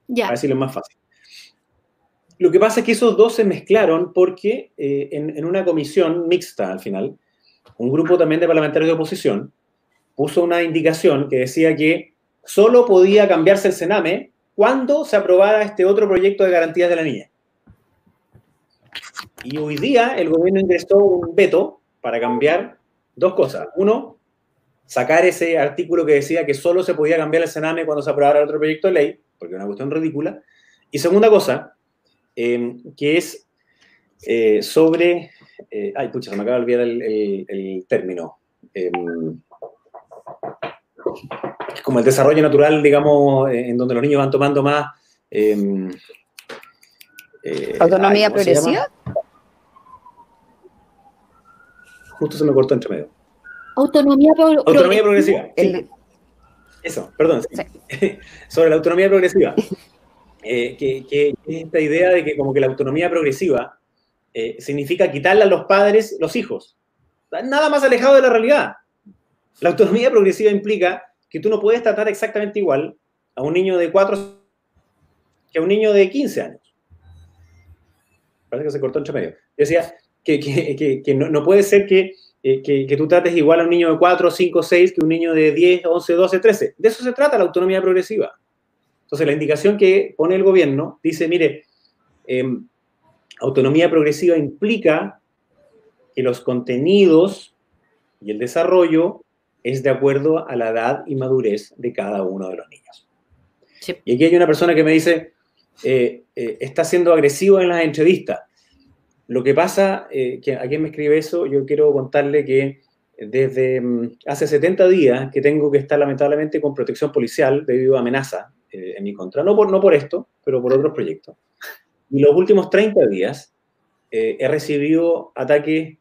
Ya. Para decirlo más fácil. Lo que pasa es que esos dos se mezclaron porque eh, en, una comisión mixta al final, un grupo también de parlamentarios de oposición puso una indicación que decía que solo podía cambiarse el Sename cuando se aprobara este otro proyecto de garantías de la niñez. Y hoy día el gobierno ingresó un veto para cambiar dos cosas. Uno, sacar ese artículo que decía que solo se podía cambiar el Sename cuando se aprobara otro proyecto de ley, porque es una cuestión ridícula. Y segunda cosa, em, que es eh, sobre... Eh, ay, pucha, se me acaba de olvidar el, término. Em, como el desarrollo natural, digamos, en donde los niños van tomando más... Em, eh, ¿Autonomía progresiva? Justo se me cortó entre medio. Autonomía, progresiva. Eso, perdón. Sobre la autonomía progresiva. Eh, que, esta idea de que como que la autonomía progresiva eh, significa quitarle a los padres los hijos. Nada más alejado de la realidad. La autonomía progresiva implica que tú no puedes tratar exactamente igual a un niño de 4 que a un niño de 15 años. Parece que se cortó entre medio. Decía que, no, no puede ser que eh, que, tú trates igual a un niño de 4, 5, 6 que un niño de 10, 11, 12, 13. De eso se trata la autonomía progresiva. Entonces, la indicación que pone el gobierno dice, mire, em, autonomía progresiva implica que los contenidos y el desarrollo es de acuerdo a la edad y madurez de cada uno de los niños. Y aquí hay una persona que me dice, eh, eh, está siendo agresivo en las entrevistas. Lo que pasa, eh, que a quien me escribe eso, yo quiero contarle que desde mm, hace 70 días que tengo que estar lamentablemente con protección policial debido a amenaza en mi contra. No por, no por esto, pero por otros proyectos. Y los últimos 30 días he recibido ataques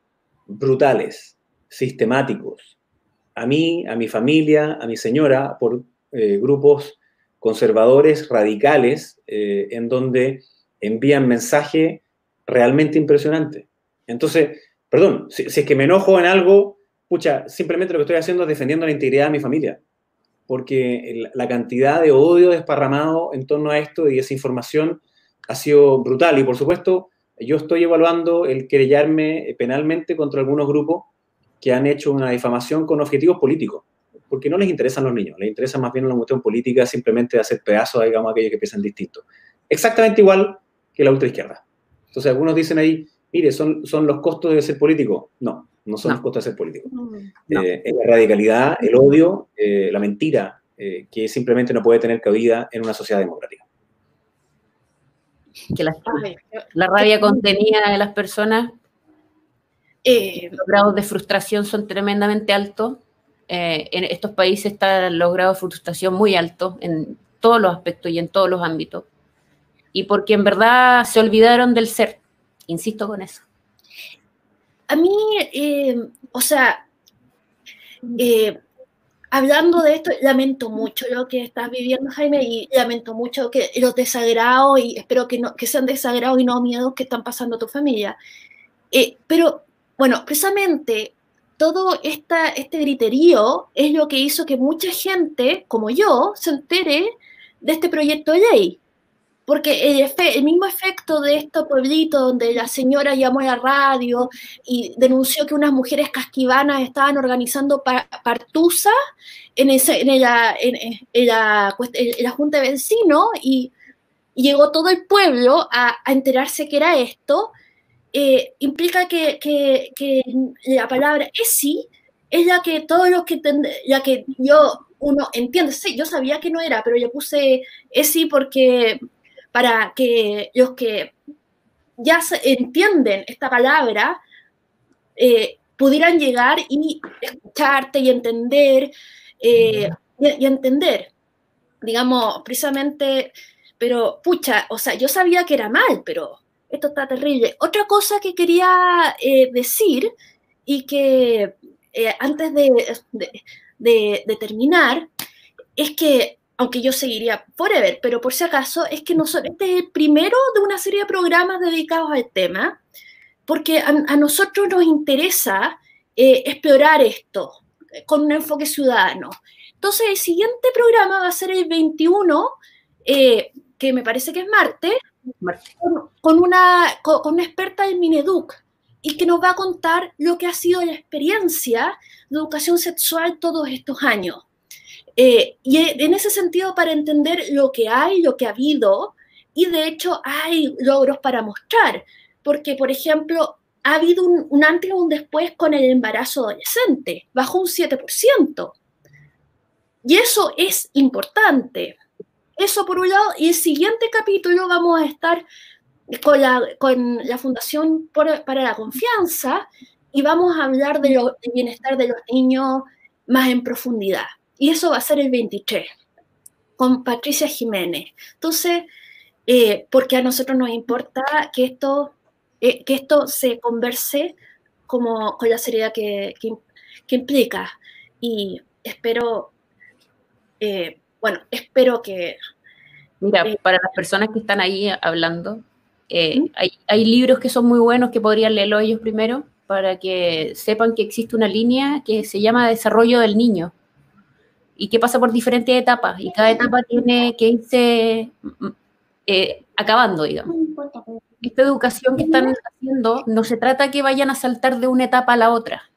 brutales, sistemáticos, a mí, a mi familia, a mi señora, por grupos conservadores radicales eh, en donde envían mensaje realmente impresionante. Entonces, perdón, si, es que me enojo en algo, pucha, simplemente lo que estoy haciendo es defendiendo la integridad de mi familia, porque la cantidad de odio desparramado en torno a esto y esa información ha sido brutal. Y por supuesto, yo estoy evaluando el querellarme penalmente contra algunos grupos que han hecho una difamación con objetivos políticos porque no les interesan los niños, les interesa más bien una cuestión política, simplemente hacer pedazos, digamos, a aquellos que piensan distinto. Exactamente igual que la ultraizquierda. Entonces, algunos dicen ahí, mire, son, son los costos de ser político. No, no son los costos de ser político. Eh, es la radicalidad, el odio, eh, la mentira, eh, que simplemente no puede tener cabida en una sociedad democrática. Que la, la rabia contenida de las personas, los grados de frustración son tremendamente altos eh, en estos países están los grados de frustración muy altos en todos los aspectos y en todos los ámbitos. Y porque en verdad se olvidaron del ser. Insisto con eso. A mí, eh, o sea, eh, hablando de esto, lamento mucho lo que estás viviendo, Jaime, y lamento mucho que los desagrados, y espero que, no, que sean desagrados y no miedos que están pasando a tu familia. pero, bueno, precisamente todo esta, este griterío es lo que hizo que mucha gente, como yo, se entere de este proyecto de ley. Porque el, el mismo efecto de este pueblito donde la señora llamó a la radio y denunció que unas mujeres casquivanas estaban organizando partusa en, ese, en, la, en, la, Junta de Vecinos y, llegó todo el pueblo a, a enterarse que era esto eh, implica que, la palabra sí es la que todos los que, ya que yo, uno entiende, sí, yo sabía que no era, pero yo puse sí porque para que los que ya entienden esta palabra eh, pudieran llegar y escucharte y entender, eh, y, entender, digamos, precisamente, pero pucha, o sea, yo sabía que era mal, pero esto está terrible. Otra cosa que quería eh, decir y que eh, antes de, terminar es que, aunque yo seguiría forever, pero por si acaso, es que este es el primero de una serie de programas dedicados al tema, porque a, nosotros nos interesa eh, explorar esto con un enfoque ciudadano. Entonces, el siguiente programa va a ser el 21, que me parece que es martes, con, una, con, una experta del Mineduc y que nos va a contar lo que ha sido la experiencia de educación sexual todos estos años. Eh, y en ese sentido, para entender lo que hay, lo que ha habido, y de hecho hay logros para mostrar, porque, por ejemplo, ha habido un, un antes y un después con el embarazo adolescente, bajó un 7%. Y eso es importante. Eso por un lado. Y el siguiente capítulo vamos a estar con la, con la Fundación para la Confianza y vamos a hablar del bienestar de los niños más en profundidad. Y eso va a ser el 23, con Patricia Jiménez. Entonces, eh, porque a nosotros nos importa que esto, eh, que esto se converse como, con la seriedad que, que, implica. Y espero eh, bueno, espero que... Mira, eh, para las personas que están ahí hablando, eh, hay, libros que son muy buenos que podrían leerlo ellos primero para que sepan que existe una línea que se llama desarrollo del niño y que pasa por diferentes etapas y cada etapa tiene que irse mm, eh, acabando, digamos. Esta educación que están haciendo no se trata que vayan a saltar de una etapa a la otra.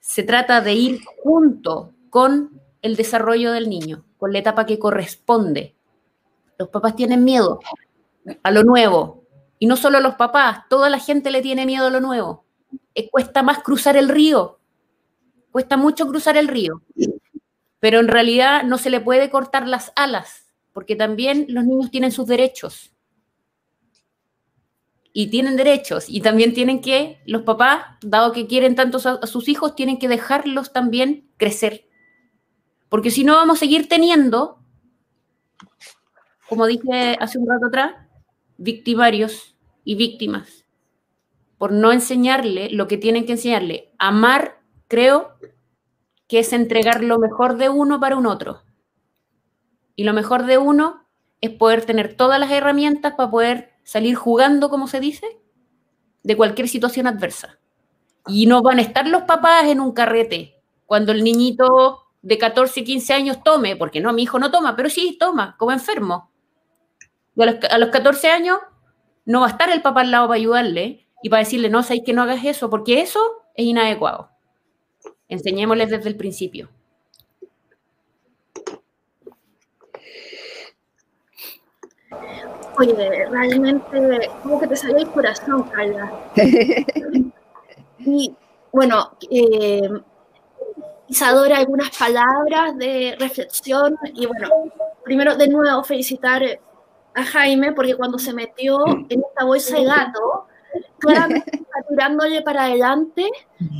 Se trata de ir junto con el desarrollo del niño, con la etapa que corresponde. Los papás tienen miedo a lo nuevo. Y no solo los papás, toda la gente le tiene miedo a lo nuevo. Eh, cuesta más cruzar el río. cuesta mucho cruzar el río, pero en realidad no se le puede cortar las alas, porque también los niños tienen sus derechos. Y tienen derechos, y también tienen que, los papás, dado que quieren tanto a sus hijos, tienen que dejarlos también crecer. Porque si no, vamos a seguir teniendo, como dije hace un rato atrás, victimarios y víctimas por no enseñarle lo que tienen que enseñarle. Amar, creo, que es entregar lo mejor de uno para un otro. Y lo mejor de uno es poder tener todas las herramientas para poder salir jugando, como se dice, de cualquier situación adversa. Y no van a estar los papás en un carrete cuando el niñito de 14, 15 años tome, porque no, mi hijo no toma, pero sí toma, como enfermo. Y a los, a los 14 años no va a estar el papá al lado para ayudarle y para decirle, no, sabéis que no hagas eso, porque eso es inadecuado. Enseñémosles desde el principio. Oye, realmente, como que te salió el corazón, Carla. y bueno, eh, Isadora, algunas palabras de reflexión. Y bueno, primero de nuevo felicitar a Jaime, porque cuando se metió en esta bolsa de gato, claramente está tirándole para adelante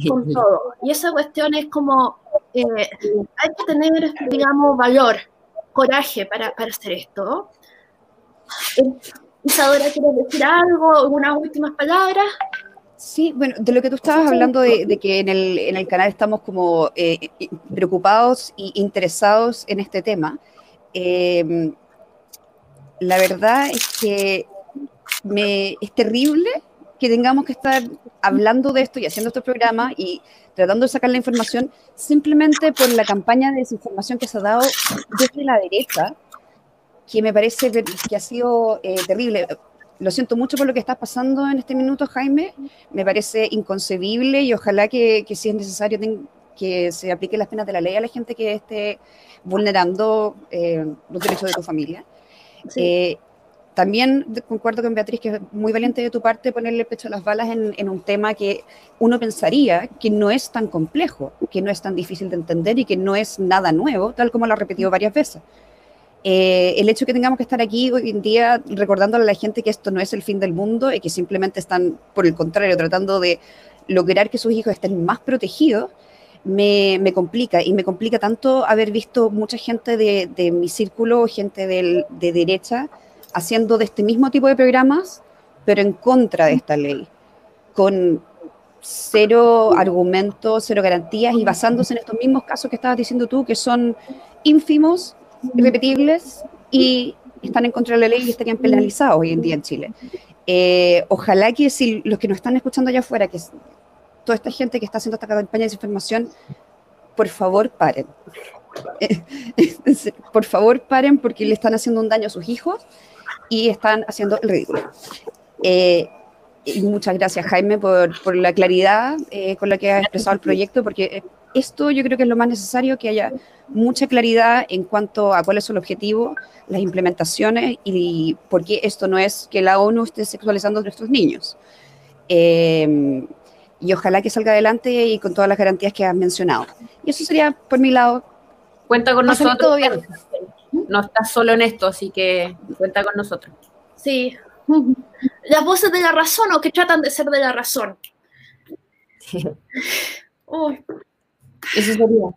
con todo. Y esa cuestión es como, eh, hay que tener, digamos, valor, coraje para, para hacer esto. Eh, Isadora, ¿quieres decir algo? ¿Algunas últimas palabras? Sí, bueno, de lo que tú estabas hablando de, que en el, en el, canal estamos como eh, preocupados e interesados en este tema. la verdad es que me, es terrible que tengamos que estar hablando de esto y haciendo estos programas y tratando de sacar la información simplemente por la campaña de desinformación que se ha dado desde la derecha, que me parece que ha sido eh, terrible. Lo siento mucho por lo que está pasando en este minuto, Jaime. Me parece inconcebible y ojalá que, que si es necesario que se aplique las penas de la ley a la gente que esté vulnerando eh, los derechos de tu familia. Eh, también concuerdo con Beatriz que es muy valiente de tu parte ponerle el pecho a las balas en, un tema que uno pensaría que no es tan complejo, que no es tan difícil de entender y que no es nada nuevo, tal como lo ha repetido varias veces. Eh, el hecho de que tengamos que estar aquí hoy en día recordándole a la gente que esto no es el fin del mundo y que simplemente están, por el contrario, tratando de lograr que sus hijos estén más protegidos, me, complica. Y me complica tanto haber visto mucha gente de, mi círculo, gente de derecha, haciendo de este mismo tipo de programas, pero en contra de esta ley, con cero argumentos, cero garantías y basándose en estos mismos casos que estabas diciendo tú, que son ínfimos, irrepetibles y están en contra de la ley y estarían penalizados hoy en día en Chile. Eh, ojalá que si los que nos están escuchando allá afuera, que toda esta gente que está haciendo esta campaña de desinformación, por favor paren. por favor paren porque le están haciendo un daño a sus hijos y están haciendo el ridículo. Eh, y muchas gracias, Jaime, por, por la claridad eh, con la que has expresado el proyecto, porque esto yo creo que es lo más necesario, que haya mucha claridad en cuanto a cuáles son los objetivos, las implementaciones y por qué esto no es que la ONU esté sexualizando a nuestros niños. Eh, y ojalá que salga adelante y con todas las garantías que has mencionado. Y eso sería por mi lado. Cuenta con nosotros. Todo bien no estás solo en esto, así que cuenta con nosotros. Sí. Las voces de la razón o que tratan de ser de la razón. Sí. Eso sería.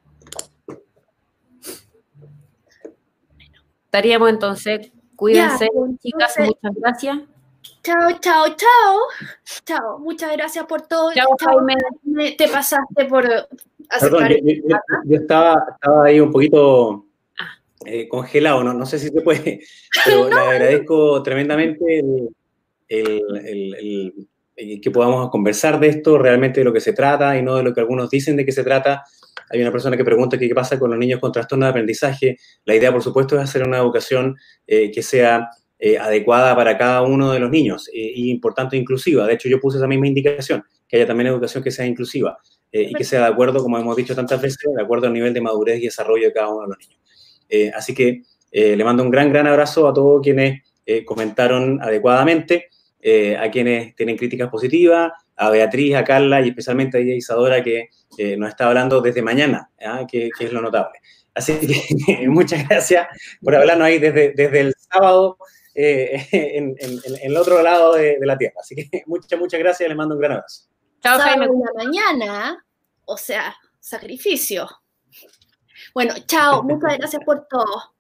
Estaríamos entonces. Cuídense, chicas, muchas gracias. Chao, chao, chao. Chao, muchas gracias por todo. Chao, Jaime. Te pasaste por aceptar. yo, estaba, estaba ahí un poquito eh, congelado, ¿no? no sé si se puede, pero le agradezco tremendamente el, que podamos conversar de esto, realmente de lo que se trata y no de lo que algunos dicen de que se trata. Hay una persona que pregunta qué pasa con los niños con trastorno de aprendizaje. La idea, por supuesto, es hacer una educación eh, que sea eh, adecuada para cada uno de los niños y importante inclusiva. De hecho, yo puse esa misma indicación, que haya también educación que sea inclusiva y que sea de acuerdo, como hemos dicho tantas veces, de acuerdo al nivel de madurez y desarrollo de cada uno de los niños. Eh, así que eh, le mando un gran, gran abrazo a todos quienes eh, comentaron adecuadamente, a quienes tienen críticas positivas a Beatriz, a Carla y especialmente a Isadora que nos está hablando desde mañana, ¿ah? que, es lo notable. Así que muchas gracias por hablarnos ahí desde, desde el sábado eh, en, el otro lado de, la Tierra. Así que muchas, muchas gracias y les mando un gran abrazo. Chao, Jaime. la mañana, o sea, sacrificio. Bueno, chao, muchas gracias por todo.